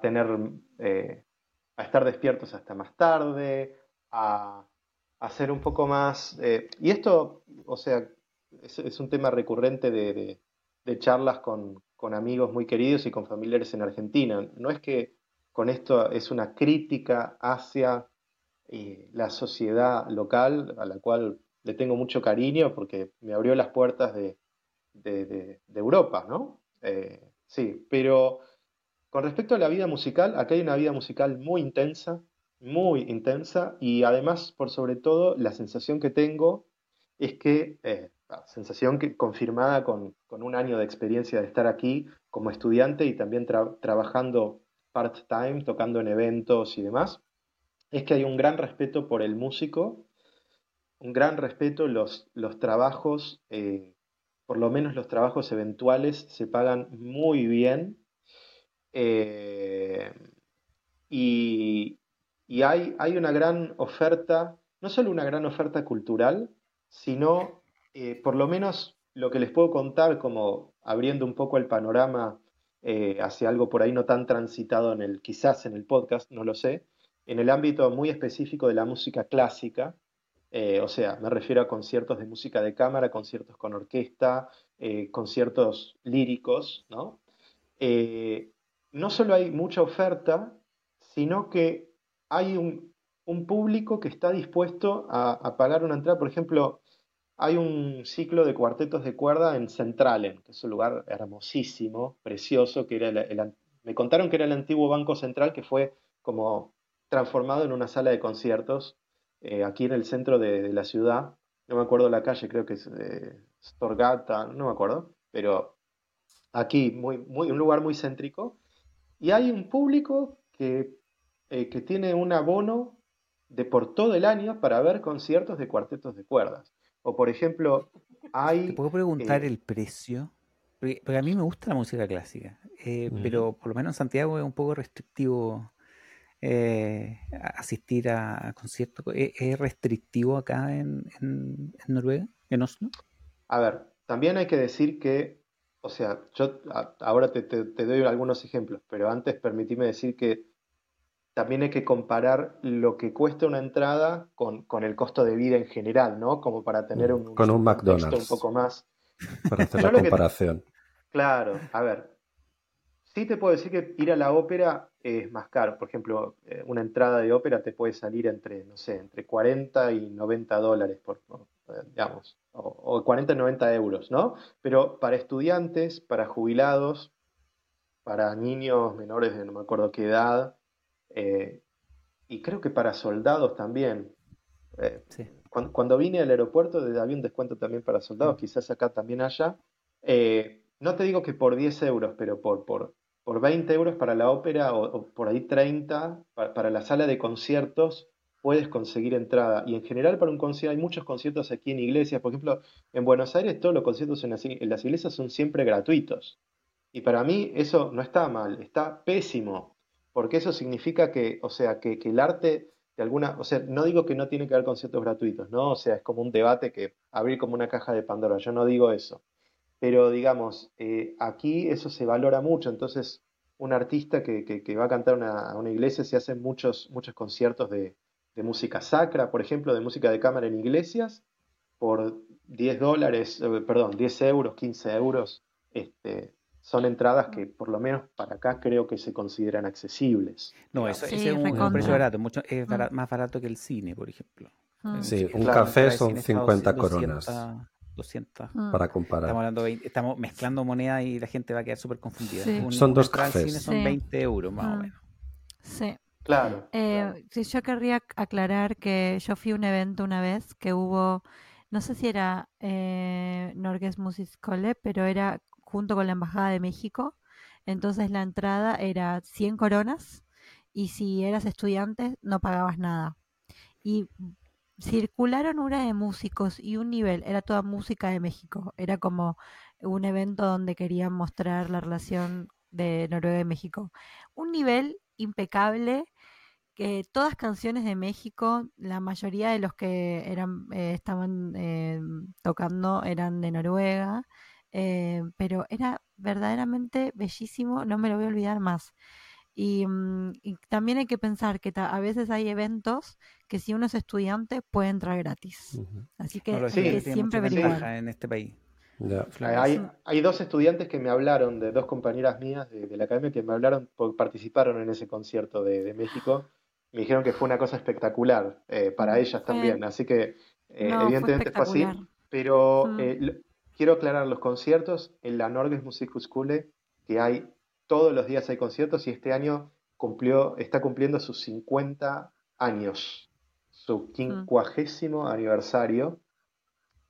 tener, eh, a estar despiertos hasta más tarde, a, ser un poco más... y esto, o sea, es, un tema recurrente de, charlas con, con amigos muy queridos y con familiares en Argentina. No es que con esto es una crítica hacia eh, la sociedad local, a la cual le tengo mucho cariño porque me abrió las puertas de, Europa, ¿no? Eh, sí, pero con respecto a la vida musical, acá hay una vida musical muy intensa, muy intensa, y además, por sobre todo, la sensación que tengo es que, eh, sensación que, confirmada con, un año de experiencia de estar aquí como estudiante y también trabajando part-time, tocando en eventos y demás, es que hay un gran respeto por el músico, un gran respeto, los, los trabajos, eh, por lo menos los trabajos eventuales, se pagan muy bien. Eh, y, hay, hay, una gran oferta, no solo una gran oferta cultural, sino eh, por lo menos lo que les puedo contar, como abriendo un poco el panorama eh, hacia algo por ahí no tan transitado en el, quizás en el podcast, no lo sé, en el ámbito muy específico de la música clásica, eh, o sea, me refiero a conciertos de música de cámara, conciertos con orquesta, eh, conciertos líricos, ¿no? no solo hay mucha oferta, sino que hay un, público que está dispuesto a, pagar una entrada. Por ejemplo, hay un ciclo de cuartetos de cuerda en Centralen, que es un lugar hermosísimo, precioso, que era el, me contaron que era el antiguo Banco Central que fue como transformado en una sala de conciertos eh, aquí en el centro de, la ciudad. No me acuerdo la calle, creo que es eh, Storgata, no me acuerdo, pero aquí muy, muy, un lugar muy céntrico. Y hay un público que, eh, que tiene un abono de por todo el año para ver conciertos de cuartetos de cuerdas. O por ejemplo, hay... ¿Te puedo preguntar eh, el precio? Porque, a mí me gusta la música clásica, eh, pero por lo menos en Santiago es un poco restrictivo eh, asistir a, conciertos. ¿Es, restrictivo acá en, Noruega, en Oslo? A ver, también hay que decir que, o sea, yo ahora te, doy algunos ejemplos, pero antes permitíme decir que también hay que comparar lo que cuesta una entrada con, el costo de vida en general, ¿no? Como para tener un, con un, McDonald's. un poco más. Para hacer la comparación. claro, a ver, Sí te puedo decir que ir a la ópera es más caro. Por ejemplo, eh, una entrada de ópera te puede salir entre, no sé, entre 40 y 90 dólares, por, digamos, o, 40 y 90 euros, ¿no? Pero para estudiantes, para jubilados, para niños menores de no me acuerdo qué edad, eh, y creo que para soldados también. Eh, cuando, vine al aeropuerto había un descuento también para soldados, mm. quizás acá también haya. no te digo que por 10 euros, pero por, por, por 20 euros para la ópera o, por ahí 30 para, la sala de conciertos puedes conseguir entrada. Y en general para un concierto, hay muchos conciertos aquí en iglesias, por ejemplo, en Buenos Aires todos los conciertos en las, iglesias son siempre gratuitos. Y para mí eso no está mal, está pésimo, porque eso significa que, o sea, que, el arte de alguna, o sea, no digo que no tiene que haber conciertos gratuitos, ¿no? O sea, es como un debate que abrir como una caja de Pandora, yo no digo eso pero digamos, eh, aquí eso se valora mucho, entonces un artista que, va a cantar a una iglesia se hacen muchos, muchos conciertos de, música sacra, por ejemplo, de música de cámara en iglesias, por 10 dólares, eh, perdón, 10 euros, 15 euros, este, son entradas que por lo menos para acá creo que se consideran accesibles. No, eso, es un, precio barato, mucho, es mm. más barato que el cine, por ejemplo. Mm. Sí, un café son 50 coronas. 200. Mm. Para comparar. Estamos, mezclando monedas y la gente va a quedar súper confundida. son dos cafés. son 20 euros más o menos. Sí. Claro, eh, yo querría aclarar que yo fui a un evento una vez que hubo, no sé si era eh, Norges Musikskole, pero era junto con la Embajada de México. Entonces la entrada era 100 coronas y si eras estudiante no pagabas nada. Y circularon una de músicos y un nivel, era toda música de México, era como un evento donde querían mostrar la relación de Noruega y México. Un nivel impecable, que todas canciones de México, la mayoría de los que eran eh, estaban eh, tocando eran de Noruega, eh, pero era verdaderamente bellísimo, no me lo voy a olvidar más. Mm, y, también hay que pensar que a veces hay eventos que si uno es estudiante puede entrar gratis. Así que, siempre averiguar. en este país. Hay, dos estudiantes que me hablaron, de dos compañeras mías de, la academia, que me hablaron, porque participaron en ese concierto de, México. Me dijeron que fue una cosa espectacular eh, para ellas también. Así que, eh, evidentemente fue, así. Pero eh, quiero aclarar los conciertos en la Norges Musikhochschule, que hay todos los días hay conciertos y este año cumplió, está cumpliendo sus 50 años, su mm. quincuagésimo aniversario.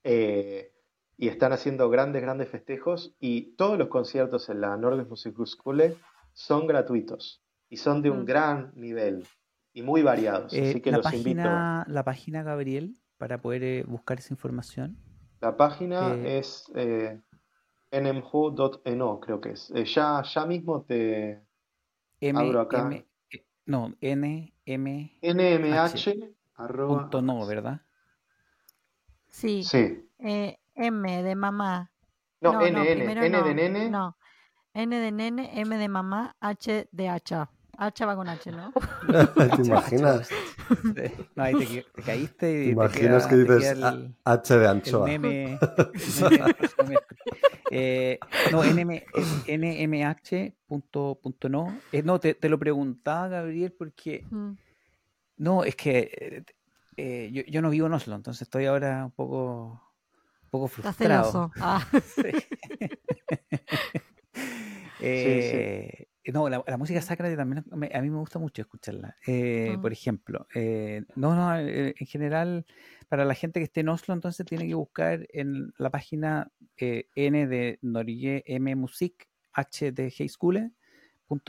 Eh, y están haciendo grandes, grandes festejos y todos los conciertos en la Norges Musikhochschule son gratuitos y son de un mm. gran nivel y muy variados. Eh, así que la los página, La página, Gabriel, para poder eh, buscar esa información. La página es nmho.no, creo que es. Eh, ya, ya mismo te abro acá. Eh, no, nm nmh. Punto no, ¿verdad? Sí. Sí. Eh, M de mamá. No, N, N, N de nene. No. N de nene, M de mamá, H de hacha. H va con H, ¿no? ¿Te imaginas? No, ahí te, caíste y ¿Te imaginas que dices H de anchoa? El meme, eh, no, nm, nmh.no. Eh, no, te, te, lo preguntaba, Gabriel, porque. No, es que eh, yo, yo, no vivo en Oslo, entonces estoy ahora un poco, un poco frustrado. Ah. sí. sí. No, la, música sacra también a mí me gusta mucho escucharla. Por ejemplo, no, no, en general para la gente que esté en Oslo, entonces tiene que buscar en la página eh, N de Norge M Music H de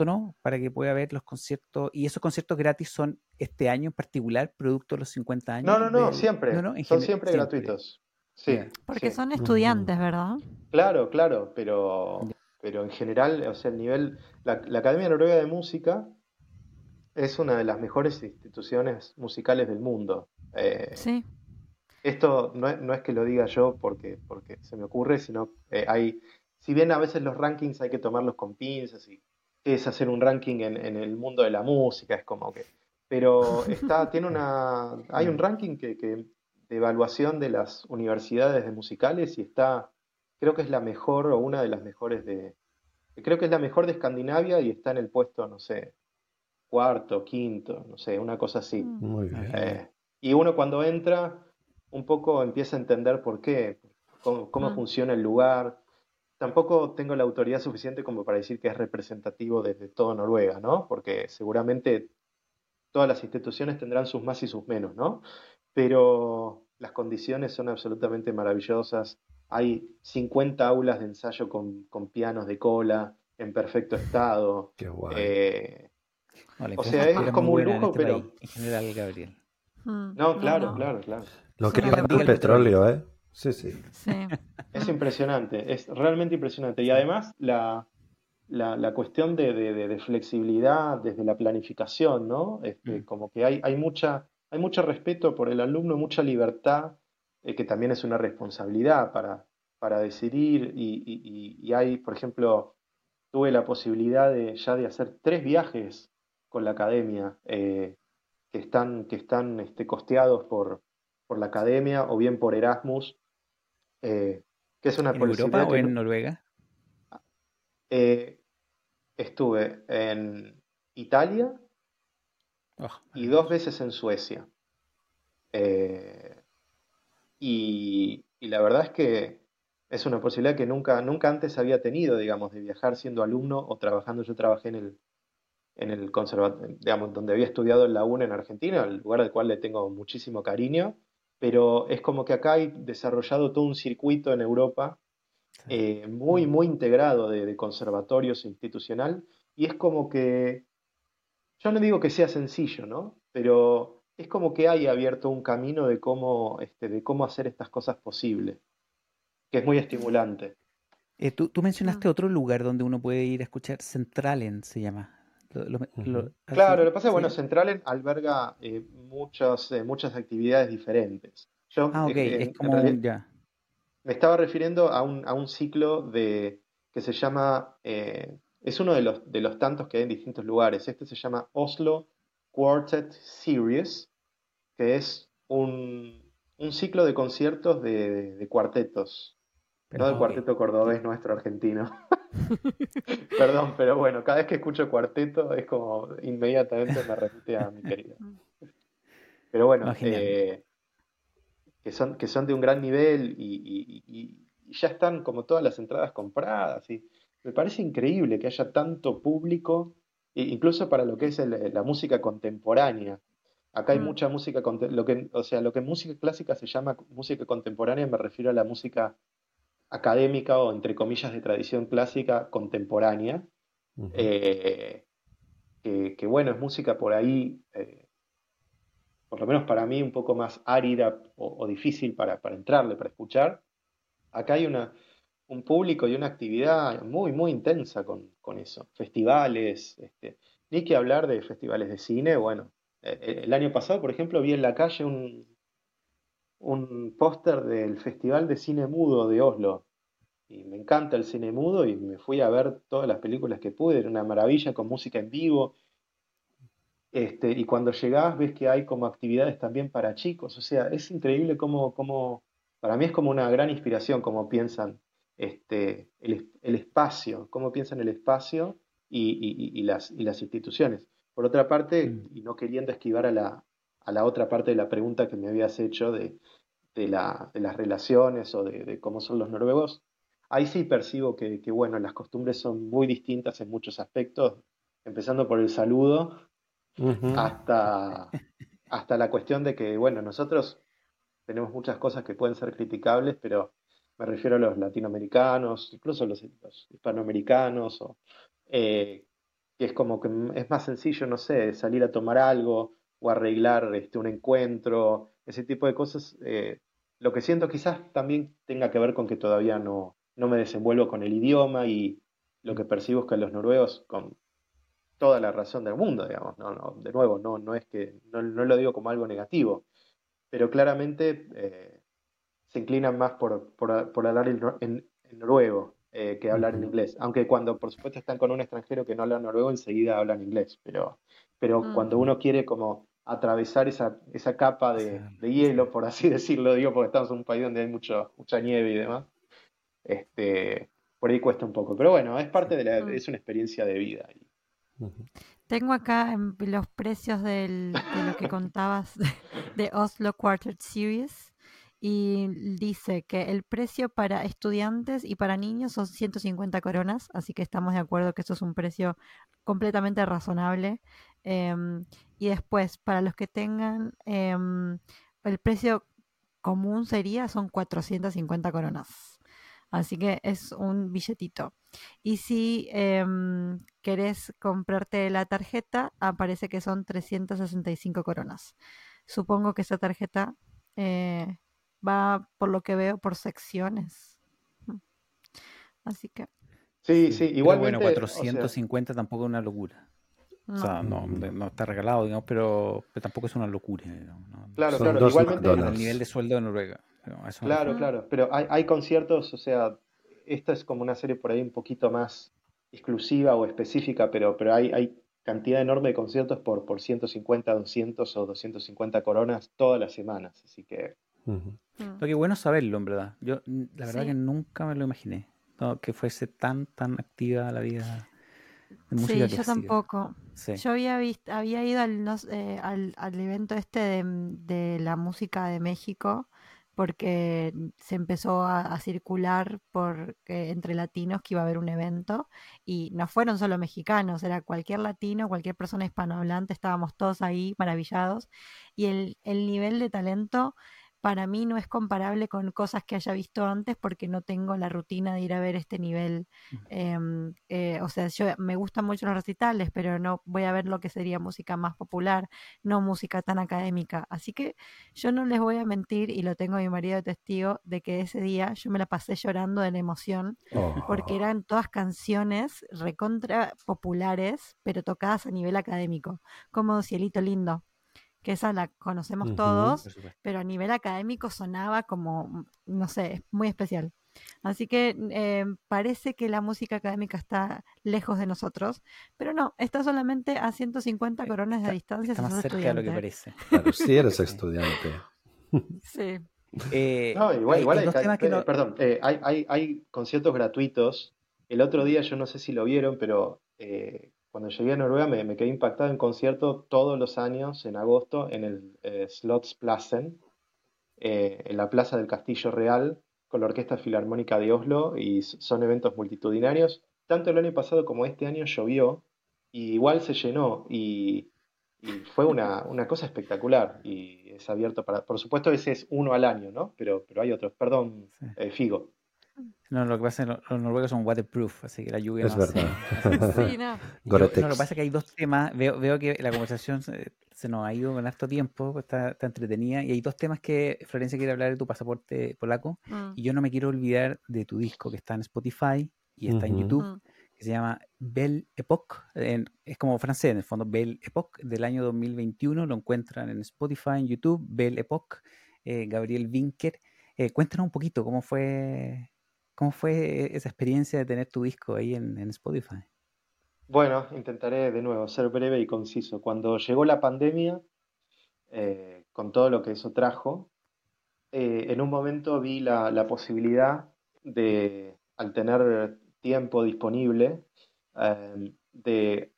no para que pueda ver los conciertos. Y esos conciertos gratis son este año en particular, producto de los 50 años. No, no, no, siempre. son siempre, gratuitos. Sí. Porque son estudiantes, ¿verdad? Claro, claro, pero, pero en general, o sea, el nivel, la, la Academia Noruega de Música es una de las mejores instituciones musicales del mundo. Eh, sí. Esto no es, no es, que lo diga yo porque, porque se me ocurre, sino eh, hay, si bien a veces los rankings hay que tomarlos con pinzas y es hacer un ranking en, en, el mundo de la música, es como que, pero está, tiene una, hay un ranking que, que, de evaluación de las universidades de musicales y está, creo que es la mejor o una de las mejores de, creo que es la mejor de Escandinavia y está en el puesto, no sé, cuarto, quinto, no sé, una cosa así. Mm. Muy bien. Eh, y uno cuando entra, un poco empieza a entender por qué, cómo, mm. funciona el lugar. Tampoco tengo la autoridad suficiente como para decir que es representativo desde toda Noruega, ¿no? Porque seguramente todas las instituciones tendrán sus más y sus menos, ¿no? Pero las condiciones son absolutamente maravillosas. Hay 50 aulas de ensayo con, con pianos de cola en perfecto estado. Qué guay. Eh, o sea, es como un lujo, este pero. en general, Gabriel. Mm, no, claro, claro, claro. Lo que es el petróleo, ¿eh? Sí, sí. Es impresionante, es realmente impresionante. Y además, la, la, cuestión de, de, flexibilidad desde la planificación, ¿no? Este, mm. Como que hay, hay, mucha, hay mucho respeto por el alumno, mucha libertad, eh, que también es una responsabilidad para, para decidir. Y, y, y, hay, por ejemplo, tuve la posibilidad de, ya de hacer tres viajes con la academia, eh, que están, que están este, costeados por, por la academia o bien por Erasmus, eh, que es una ¿En Europa o en Noruega? Eh, estuve en Italia oh, y dos veces en Suecia. Y, y, la verdad es que es una posibilidad que nunca, nunca antes había tenido, digamos, de viajar siendo alumno o trabajando. Yo trabajé en el, en el conservatorio, digamos, donde había estudiado en la UNA en Argentina, el lugar al cual le tengo muchísimo cariño, pero es como que acá hay desarrollado todo un circuito en Europa eh, muy, muy integrado de, conservatorios institucional, y es como que, yo no digo que sea sencillo, ¿no? Pero es como que hay abierto un camino de cómo, este, de cómo hacer estas cosas posibles, que es muy estimulante. Eh, tú, tú, mencionaste ah. otro lugar donde uno puede ir a escuchar, Centralen se llama claro, lo que pasa es bueno, Centralen alberga eh, muchas, eh, muchas actividades diferentes. Yo, ah, ok, eh, es como ya. Me estaba refiriendo a un, a un ciclo de, que se llama, es uno de los, de los tantos que hay en distintos lugares. Este se llama Oslo Quartet Series, que es un, un ciclo de conciertos de, de cuartetos. no del cuarteto cordobés nuestro argentino. Perdón, pero bueno, cada vez que escucho cuarteto es como inmediatamente me repite a mi querida. Pero bueno, eh, que, son, que son de un gran nivel y, ya están como todas las entradas compradas. Y me parece increíble que haya tanto público, incluso para lo que es la música contemporánea. Acá hay mm. mucha música, lo que, o sea, lo que en música clásica se llama música contemporánea, me refiero a la música académica o entre comillas de tradición clásica contemporánea, eh, que, bueno, es música por ahí, eh, por lo menos para mí, un poco más árida o, difícil para, para, entrarle, para escuchar. Acá hay una, un público y una actividad muy, muy intensa con, eso. Festivales, este, ni que hablar de festivales de cine, bueno, eh, el año pasado, por ejemplo, vi en la calle un, un póster del Festival de Cine Mudo de Oslo. Y me encanta el cine mudo y me fui a ver todas las películas que pude, era una maravilla con música en vivo. Este, y cuando llegás ves que hay como actividades también para chicos, o sea, es increíble cómo, cómo para mí es como una gran inspiración cómo piensan este, el, espacio, cómo piensan el espacio y, las, y las instituciones. Por otra parte, mm. y no queriendo esquivar a la, a la otra parte de la pregunta que me habías hecho de, de, la, de las relaciones o de, cómo son los noruegos, ahí sí percibo que, que, bueno, las costumbres son muy distintas en muchos aspectos, empezando por el saludo hasta, hasta la cuestión de que, bueno, nosotros tenemos muchas cosas que pueden ser criticables, pero me refiero a los latinoamericanos, incluso los, hispanoamericanos, eh, que es como que es más sencillo, no sé, salir a tomar algo, o arreglar este, un encuentro, ese tipo de cosas, eh, lo que siento quizás también tenga que ver con que todavía no, no me desenvuelvo con el idioma y lo que percibo es que los noruegos, con toda la razón del mundo, digamos, no, no, de nuevo, no, no es que, no, lo digo como algo negativo, pero claramente eh, se inclinan más por, por, hablar en, noruego eh, que hablar en inglés, aunque cuando por supuesto están con un extranjero que no habla noruego, enseguida hablan inglés, pero, pero mm. cuando uno quiere como atravesar esa, esa capa de, hielo, por así decirlo, digo, porque estamos en un país donde hay mucho, mucha nieve y demás, este, por ahí cuesta un poco. Pero bueno, es parte de la, es una experiencia de vida. Tengo acá los precios de lo que contabas de, Oslo Quartet Series y dice que el precio para estudiantes y para niños son 150 coronas, así que estamos de acuerdo que eso es un precio completamente razonable. Em, y después, para los que tengan, em, el precio común sería, son 450 coronas. Así que es un billetito. Y si em, querés comprarte la tarjeta, aparece que son 365 coronas. Supongo que esa tarjeta eh, va, por lo que veo, por secciones. Así que. Sí, sí, igual. Bueno, 450 tampoco es una locura. O sea, no, no, está regalado, digamos, pero, tampoco es una locura. Claro, claro, igualmente. El nivel de sueldo de Noruega claro, claro, pero hay, hay, conciertos, o sea, esta es como una serie por ahí un poquito más exclusiva o específica, pero, pero hay, hay cantidad enorme de conciertos por, por 150, 200 o 250 coronas todas las semanas, así que... Lo que bueno saberlo, en verdad. Yo la verdad que nunca me lo imaginé, que fuese tan, tan activa la vida. De música sí, yo tampoco. Yo había visto, había ido al, eh, al, al evento este de, de, la música de México porque se empezó a, circular por, entre latinos que iba a haber un evento y no fueron solo mexicanos, era cualquier latino, cualquier persona hispanohablante, estábamos todos ahí maravillados y el, el nivel de talento para mí no es comparable con cosas que haya visto antes porque no tengo la rutina de ir a ver este nivel. Em, eh, o sea, yo me gustan mucho los recitales, pero no voy a ver lo que sería música más popular, no música tan académica. Así que yo no les voy a mentir y lo tengo a mi marido de testigo de que ese día yo me la pasé llorando de la emoción porque oh. eran todas canciones recontra populares, pero tocadas a nivel académico, como Cielito Lindo que esa la conocemos todos, pero a nivel académico sonaba como, mm, no sé, muy especial. Así que eh, parece que la música académica está lejos de nosotros, pero no, está solamente a 150 eh, coronas de distancia. Está más cerca de lo que parece. Claro, sí eres estudiante. sí. Eh, no, igual, igual hay, perdón, hay, hay, hay, conciertos gratuitos. El otro día, yo no sé si lo vieron, pero cuando llegué a Noruega me, quedé impactado en concierto todos los años en agosto en el eh, eh, en la Plaza del Castillo Real, con la Orquesta Filarmónica de Oslo, y son eventos multitudinarios. Tanto el año pasado como este año llovió, y igual se llenó, y, fue una, cosa espectacular, y es abierto para... Por supuesto ese es uno al año, ¿no? Pero, pero hay otros. Perdón, eh, Figo. No, lo que pasa es que los noruegos son waterproof, así que la lluvia es verdad. sí, no. no. lo que pasa es que hay dos temas. Veo, veo que la conversación se, nos ha ido con harto tiempo, pues está, está, entretenida. Y hay dos temas que Florencia quiere hablar de tu pasaporte polaco. Mm. Y yo no me quiero olvidar de tu disco que está en Spotify y está en YouTube, mm. que se llama Belle Époque. es como francés, en el fondo, Belle Époque, del año 2021. Lo encuentran en Spotify, en YouTube, Belle Époque, eh, Gabriel Winker. Eh, cuéntanos un poquito cómo fue ¿Cómo fue esa experiencia de tener tu disco ahí en, Spotify? Bueno, intentaré de nuevo ser breve y conciso. Cuando llegó la pandemia, eh, con todo lo que eso trajo, eh, en un momento vi la, posibilidad de, al tener tiempo disponible, em, de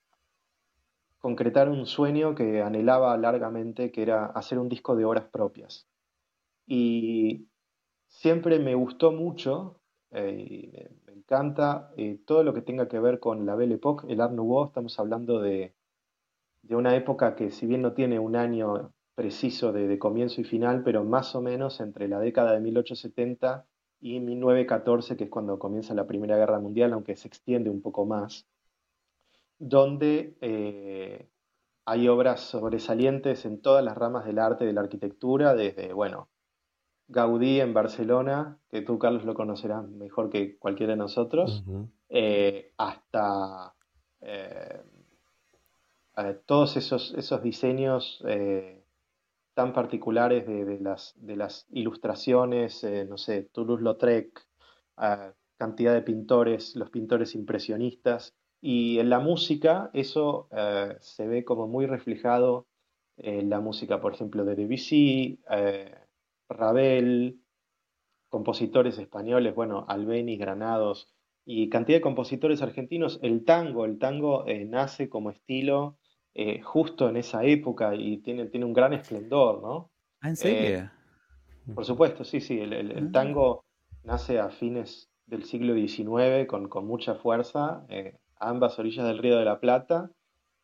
concretar un sueño que anhelaba largamente, que era hacer un disco de obras propias. Y siempre me gustó mucho eh, me, encanta todo lo que tenga que ver con la Belle Époque, el Art Nouveau. Estamos hablando de, una época que, si bien no tiene un año preciso de, comienzo y final, pero más o menos entre la década de 1870 y 1914, que es cuando comienza la Primera Guerra Mundial, aunque se extiende un poco más, donde eh, hay obras sobresalientes en todas las ramas del arte de la arquitectura, desde, bueno, Gaudí en Barcelona, que tú, Carlos, lo conocerás mejor que cualquiera de nosotros, eh, hasta eh, todos esos, esos diseños tan particulares de, las, de las ilustraciones, no sé, Toulouse-Lautrec, cantidad de pintores, los pintores impresionistas, y en la música eso eh, se ve como muy reflejado en la música, por ejemplo, de Debussy, eh, Ravel, compositores españoles, bueno, Albeni, Granados, y cantidad de compositores argentinos. El tango, el tango eh, nace como estilo justo en esa época y tiene, tiene un gran esplendor, ¿no? Ah, ¿En serio? por supuesto, sí, sí, el, ah. tango nace a fines del siglo XIX con, con mucha fuerza ambas orillas del Río de la Plata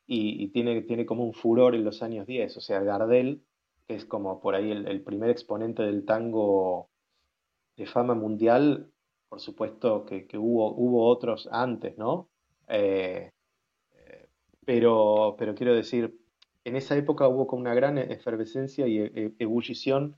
y, tiene, tiene como un furor en los años 10. O sea, Gardel, que es como por ahí el, primer exponente del tango de fama mundial, por supuesto que, hubo, otros antes, ¿no? Eh, eh, pero, pero quiero decir, en esa época hubo como una gran efervescencia y e, e, ebullición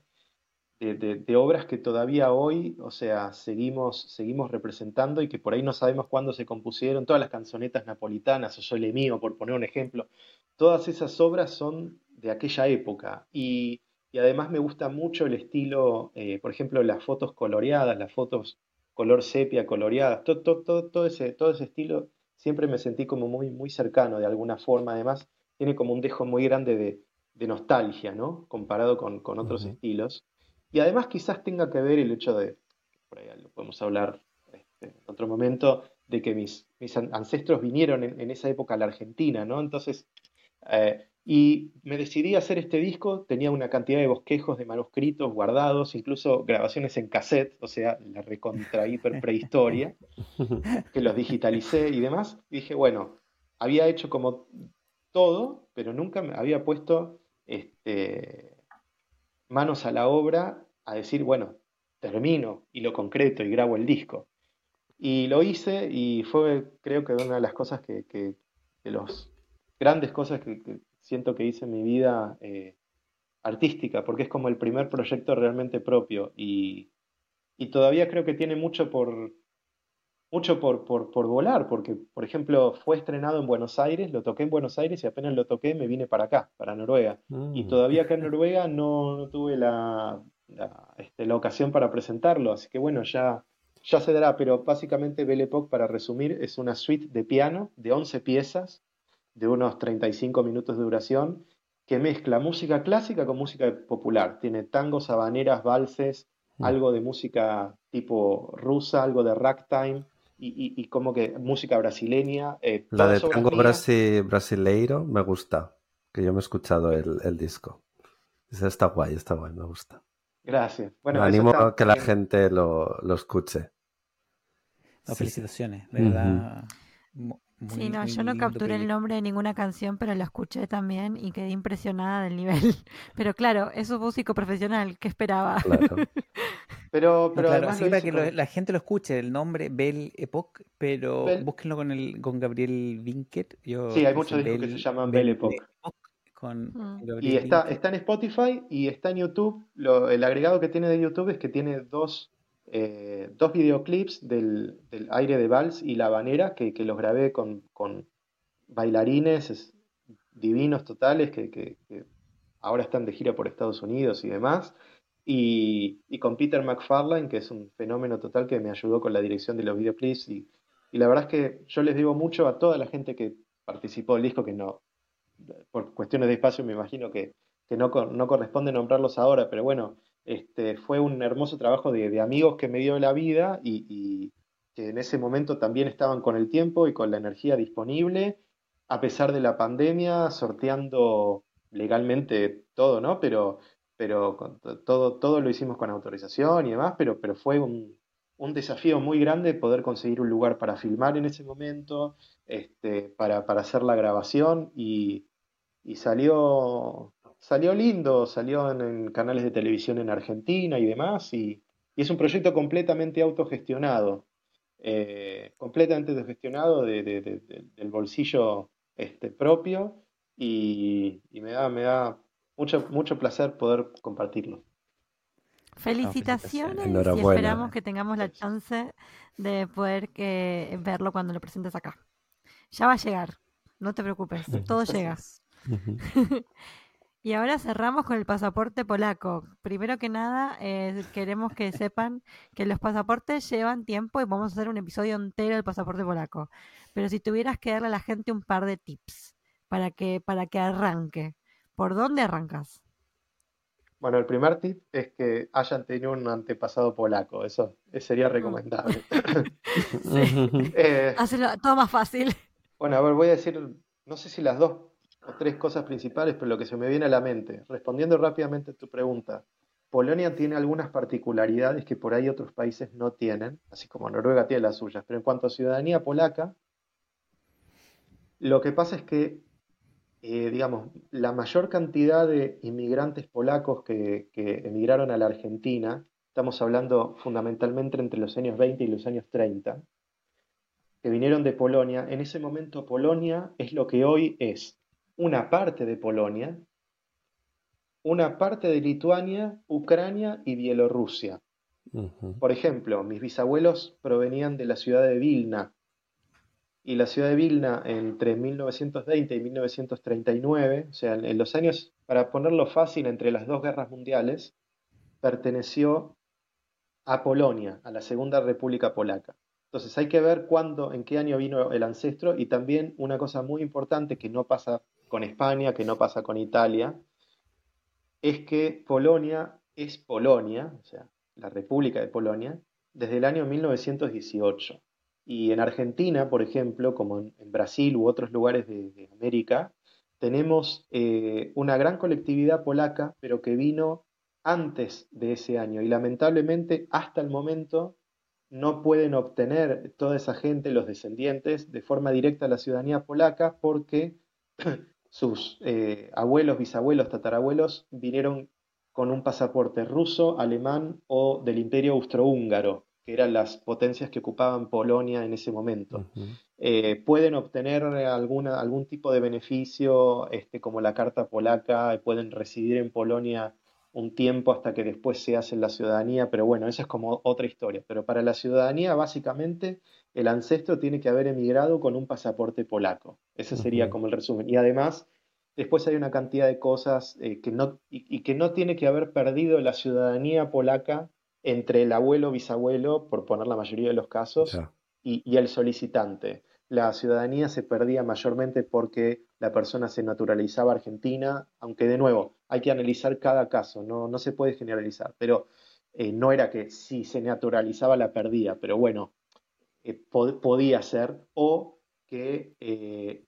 de, obras que todavía hoy, o sea, seguimos, seguimos representando y que por ahí no sabemos cuándo se compusieron, todas las canzonetas napolitanas o Sole Mío, por poner un ejemplo, todas esas obras son de aquella época y, además me gusta mucho el estilo, eh, por ejemplo, las fotos coloreadas, las fotos color sepia coloreadas, todo, todo, todo, ese, todo ese estilo siempre me sentí como muy, muy cercano de alguna forma, además tiene como un dejo muy grande de, nostalgia, ¿no? Comparado con, otros estilos. Y además quizás tenga que ver el hecho de, por ahí lo podemos hablar este, en otro momento, de que mis, mis ancestros vinieron en, esa época a la Argentina, ¿no? Entonces, eh, y me decidí a hacer este disco, tenía una cantidad de bosquejos de manuscritos guardados, incluso grabaciones en cassette, o sea, la recontra hiper prehistoria, que los digitalicé y demás. Y dije, bueno, había hecho como todo, pero nunca me había puesto este, manos a la obra a decir, bueno, termino y lo concreto y grabo el disco. Y lo hice y fue creo que una de las cosas que, que de las grandes cosas que, siento que hice en mi vida eh, artística, porque es como el primer proyecto realmente propio y, y todavía creo que tiene mucho por, mucho por, por, volar, porque, por ejemplo, fue estrenado en Buenos Aires, lo toqué en Buenos Aires y apenas lo toqué me vine para acá, para Noruega. Y mm. todavía acá en Noruega no, tuve la, este, la, ocasión para presentarlo, así que bueno, ya, ya se dará, pero básicamente Belle Époque, para resumir, es una suite de piano de 11 piezas, de unos 35 minutos de duración, que mezcla música clásica con música popular. Tiene tangos, habaneras, valses, mm. algo de música tipo rusa, algo de ragtime, y, como que música brasileña. Eh, la de tango brasileiro me gusta, que yo me he escuchado el, disco. Está guay, está guay, me gusta. Gracias. Bueno, me animo a que la gente lo, escuche. felicitaciones, de verdad sí, no, yo no capturé el nombre de ninguna canción, pero la escuché también y quedé impresionada del nivel. Pero claro, es un músico profesional, ¿qué esperaba? pero, pero además para que la gente lo escuche, el nombre Bell Epoch, pero búsquenlo con el con Gabriel Vinket. sí, hay muchos discos que se llaman Bell, Epoch. Mm. y está, está en Spotify y está en YouTube. el agregado que tiene de YouTube es que tiene dos eh, dos videoclips del, aire de vals y la habanera que, los grabé con, bailarines divinos totales que, ahora están de gira por Estados Unidos y demás. Y, con Peter McFarlane, que es un fenómeno total que me ayudó con la dirección de los videoclips. Y, la verdad es que yo les digo mucho a toda la gente que participó del disco, que no, por cuestiones de espacio me imagino que, no corresponde nombrarlos ahora, pero bueno, este, fue un hermoso trabajo de, amigos que me dio la vida y, que en ese momento también estaban con el tiempo y con la energía disponible, a pesar de la pandemia, sorteando legalmente todo, ¿no? Pero, pero todo, todo lo hicimos con autorización y demás, pero, pero fue un, desafío muy grande poder conseguir un lugar para filmar en ese momento, este, para, hacer la grabación y salió, salió lindo, salió en, canales de televisión en Argentina y demás, y, es un proyecto completamente autogestionado, eh, completamente autogestionado del bolsillo este, propio, y, me da, me da mucho, mucho placer poder compartirlo. Felicitaciones y esperamos que tengamos la chance de poder que, verlo cuando lo presentes acá. Ya va a llegar, no te preocupes, todo llega. y ahora cerramos con el pasaporte polaco. Primero que nada, eh, queremos que sepan que los pasaportes llevan tiempo y vamos a hacer un episodio entero del pasaporte polaco. Pero si tuvieras que darle a la gente un par de tips para que, para que arranque, ¿por dónde arrancas? Bueno, el primer tip es que hayan tenido un antepasado polaco, eso sería mm. recomendable. eh, todo más fácil. Bueno, a ver, voy a decir, no sé si las dos o tres cosas principales, pero lo que se me viene a la mente. Respondiendo rápidamente a tu pregunta, Polonia tiene algunas particularidades que por ahí otros países no tienen, así como Noruega tiene las suyas, pero en cuanto a ciudadanía polaca, lo que pasa es que eh, digamos, la mayor cantidad de inmigrantes polacos que, emigraron a la Argentina, estamos hablando fundamentalmente entre los años 20 y los años 30, que vinieron de Polonia, en ese momento Polonia es lo que hoy es una parte de Polonia, una parte de Lituania, Ucrania y Bielorrusia. Por ejemplo, mis bisabuelos provenían de la ciudad de Vilna, y la ciudad de Vilna entre 1920 y 1939, o sea, en los años, para ponerlo fácil, entre las dos guerras mundiales, perteneció a Polonia, a la Segunda República Polaca. Entonces hay que ver cuándo, en qué año vino el ancestro y también una cosa muy importante que no pasa con España, que no pasa con Italia, es que Polonia es Polonia, o sea, la República de Polonia, desde el año 1918. Y en Argentina, por ejemplo, como en, Brasil u otros lugares de, América, tenemos eh, una gran colectividad polaca, pero que vino antes de ese año. Y lamentablemente, hasta el momento, no pueden obtener toda esa gente, los descendientes, de forma directa la ciudadanía polaca porque sus eh, abuelos, bisabuelos, tatarabuelos vinieron con un pasaporte ruso, alemán o del imperio austrohúngaro que eran las potencias que ocupaban Polonia en ese momento. Eh, pueden obtener alguna, algún tipo de beneficio, este, como la carta polaca, pueden residir en Polonia un tiempo hasta que después se hace la ciudadanía, pero bueno, esa es como otra historia. Pero para la ciudadanía, básicamente, el ancestro tiene que haber emigrado con un pasaporte polaco. Ese sería como el resumen. Y además, después hay una cantidad de cosas eh, que no, y, que no tiene que haber perdido la ciudadanía polaca entre el abuelo bisabuelo, por poner la mayoría de los casos, y, el solicitante. La ciudadanía se perdía mayormente porque la persona se naturalizaba argentina, aunque de nuevo hay que analizar cada caso, no, no se puede generalizar, pero eh, no era que si se naturalizaba la perdía, pero bueno, eh, podía ser, o que eh,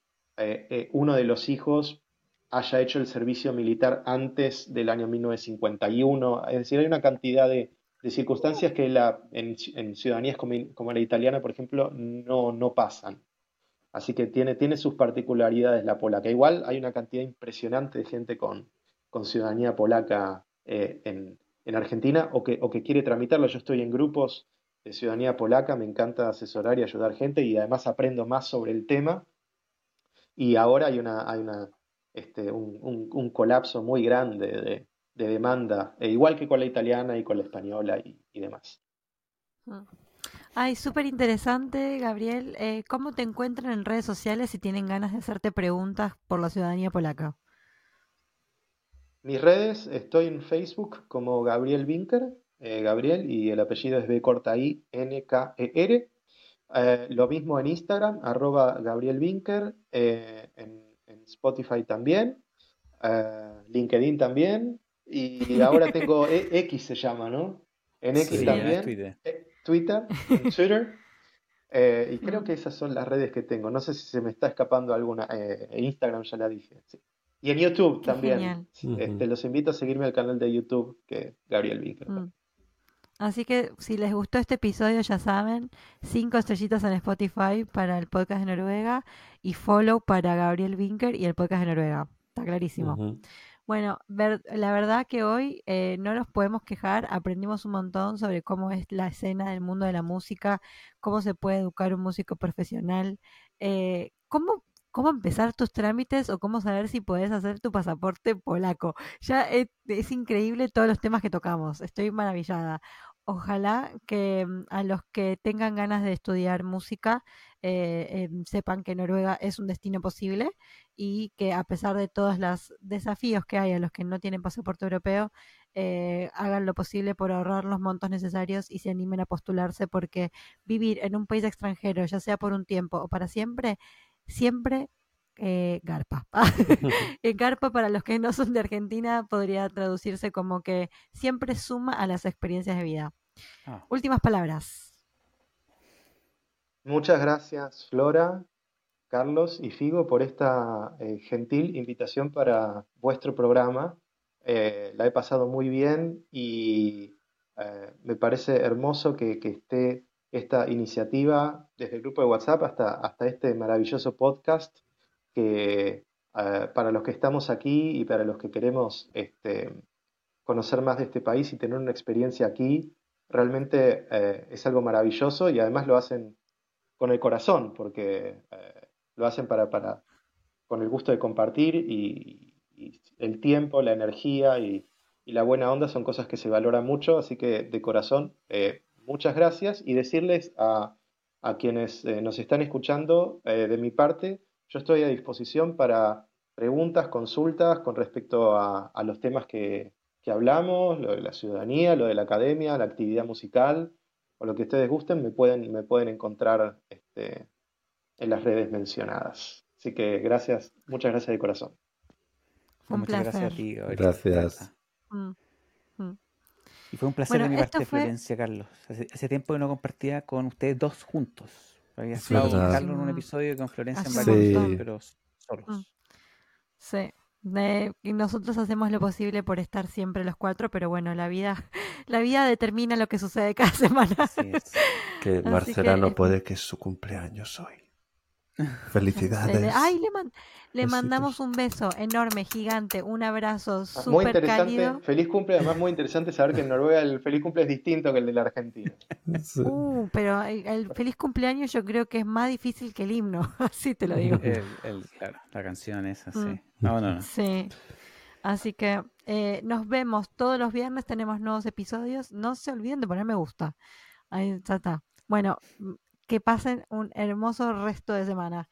uno de los hijos haya hecho el servicio militar antes del año 1951, es decir, hay una cantidad de, de circunstancias que la, en, ciudadanías como, la italiana, por ejemplo, no, no pasan. Así que tiene, tiene sus particularidades la polaca. Igual hay una cantidad impresionante de gente con, con ciudadanía polaca eh, en, en, Argentina o que, o que quiere tramitarlo. Yo estoy en grupos de ciudadanía polaca, me encanta asesorar y ayudar gente y además aprendo más sobre el tema. Y ahora hay, una, hay una, este, un, un, un colapso muy grande de, de demanda, e igual que con la italiana y con la española y, demás. Ah. Ay, súper interesante, Gabriel. Eh, ¿Cómo te encuentran en redes sociales si tienen ganas de hacerte preguntas por la ciudadanía polaca? Mis redes, estoy en Facebook como Gabriel Winker, eh, Gabriel, y el apellido es B corta I N K E R. Eh, lo mismo en Instagram, arroba Gabriel Winker, en, Spotify también, LinkedIn también, y ahora tengo e, X se llama, ¿no? En X también. Twitter. Eh, Twitter, Twitter. Eh, y creo que esas son las redes que tengo. No sé si se me está escapando alguna. Eh, Instagram ya la dije. Y en YouTube también. Este, los invito a seguirme al canal de YouTube que Gabriel Vinker. Mm. Así que si les gustó este episodio, ya saben, cinco estrellitas en Spotify para el podcast de Noruega y follow para Gabriel Winker y el podcast de Noruega. Está clarísimo. Bueno, la verdad que hoy eh, no nos podemos quejar, aprendimos un montón sobre cómo es la escena del mundo de la música, cómo se puede educar un músico profesional, eh, cómo cómo empezar tus trámites o cómo saber si puedes hacer tu pasaporte polaco. Ya es, es increíble todos los temas que tocamos, estoy maravillada. Ojalá que mm, a los que tengan ganas de estudiar música eh, em, sepan que Noruega es un destino posible y que a pesar de todos los desafíos que hay a los que no tienen pasaporte europeo, eh, hagan lo posible por ahorrar los montos necesarios y se animen a postularse porque vivir en un país extranjero, ya sea por un tiempo o para siempre, siempre eh, garpa. garpa para los que no son de Argentina podría traducirse como que siempre suma a las experiencias de vida. Ah. Últimas palabras. Muchas gracias, Flora, Carlos y Figo, por esta eh, gentil invitación para vuestro programa. Eh, la he pasado muy bien y eh, me parece hermoso que, esté esta iniciativa desde el grupo de WhatsApp hasta, hasta este maravilloso podcast que para los que estamos aquí y para los que queremos este, conocer más de este país y tener una experiencia aquí, realmente es algo maravilloso y además lo hacen con el corazón, porque eh, lo hacen para, para, con el gusto de compartir y, el tiempo, la energía y, la buena onda son cosas que se valoran mucho, así que de corazón, eh, muchas gracias. Y decirles a, quienes eh, nos están escuchando de mi parte, yo estoy a disposición para preguntas, consultas con respecto a, los temas que, que hablamos, lo de la ciudadanía, lo de la academia, la actividad musical, o lo que ustedes gusten, me pueden, me pueden encontrar este, en las redes mencionadas. Así que gracias, muchas gracias de corazón. Fue un muchas placer. gracias a ti, Gracias. Mm, mm. Y fue un placer de mi parte, Florencia, Carlos. Hace, tiempo que no compartía con ustedes dos juntos. Había estado con Carlos en un episodio y con Florencia en varios, pero solos. Mm. Sí y nosotros hacemos lo posible por estar siempre los cuatro, pero bueno, la vida, la vida determina lo que sucede cada semana. Que Marcela no puede, que es su cumpleaños hoy. Felicidades. Ay, le, le mandamos un beso enorme, gigante, un abrazo ah, súper interesante. Cálido. Feliz cumple, además muy interesante saber que en Noruega el feliz cumple es distinto que el de la Argentina. Uh, pero el, feliz cumpleaños yo creo que es más difícil que el himno, así te lo digo. claro, la canción esa, sí. Mm. No, no, no. Sí. Así que eh, nos vemos todos los viernes, tenemos nuevos episodios. No se olviden de poner me gusta. Ahí está. Bueno, que pasen un hermoso resto de semana.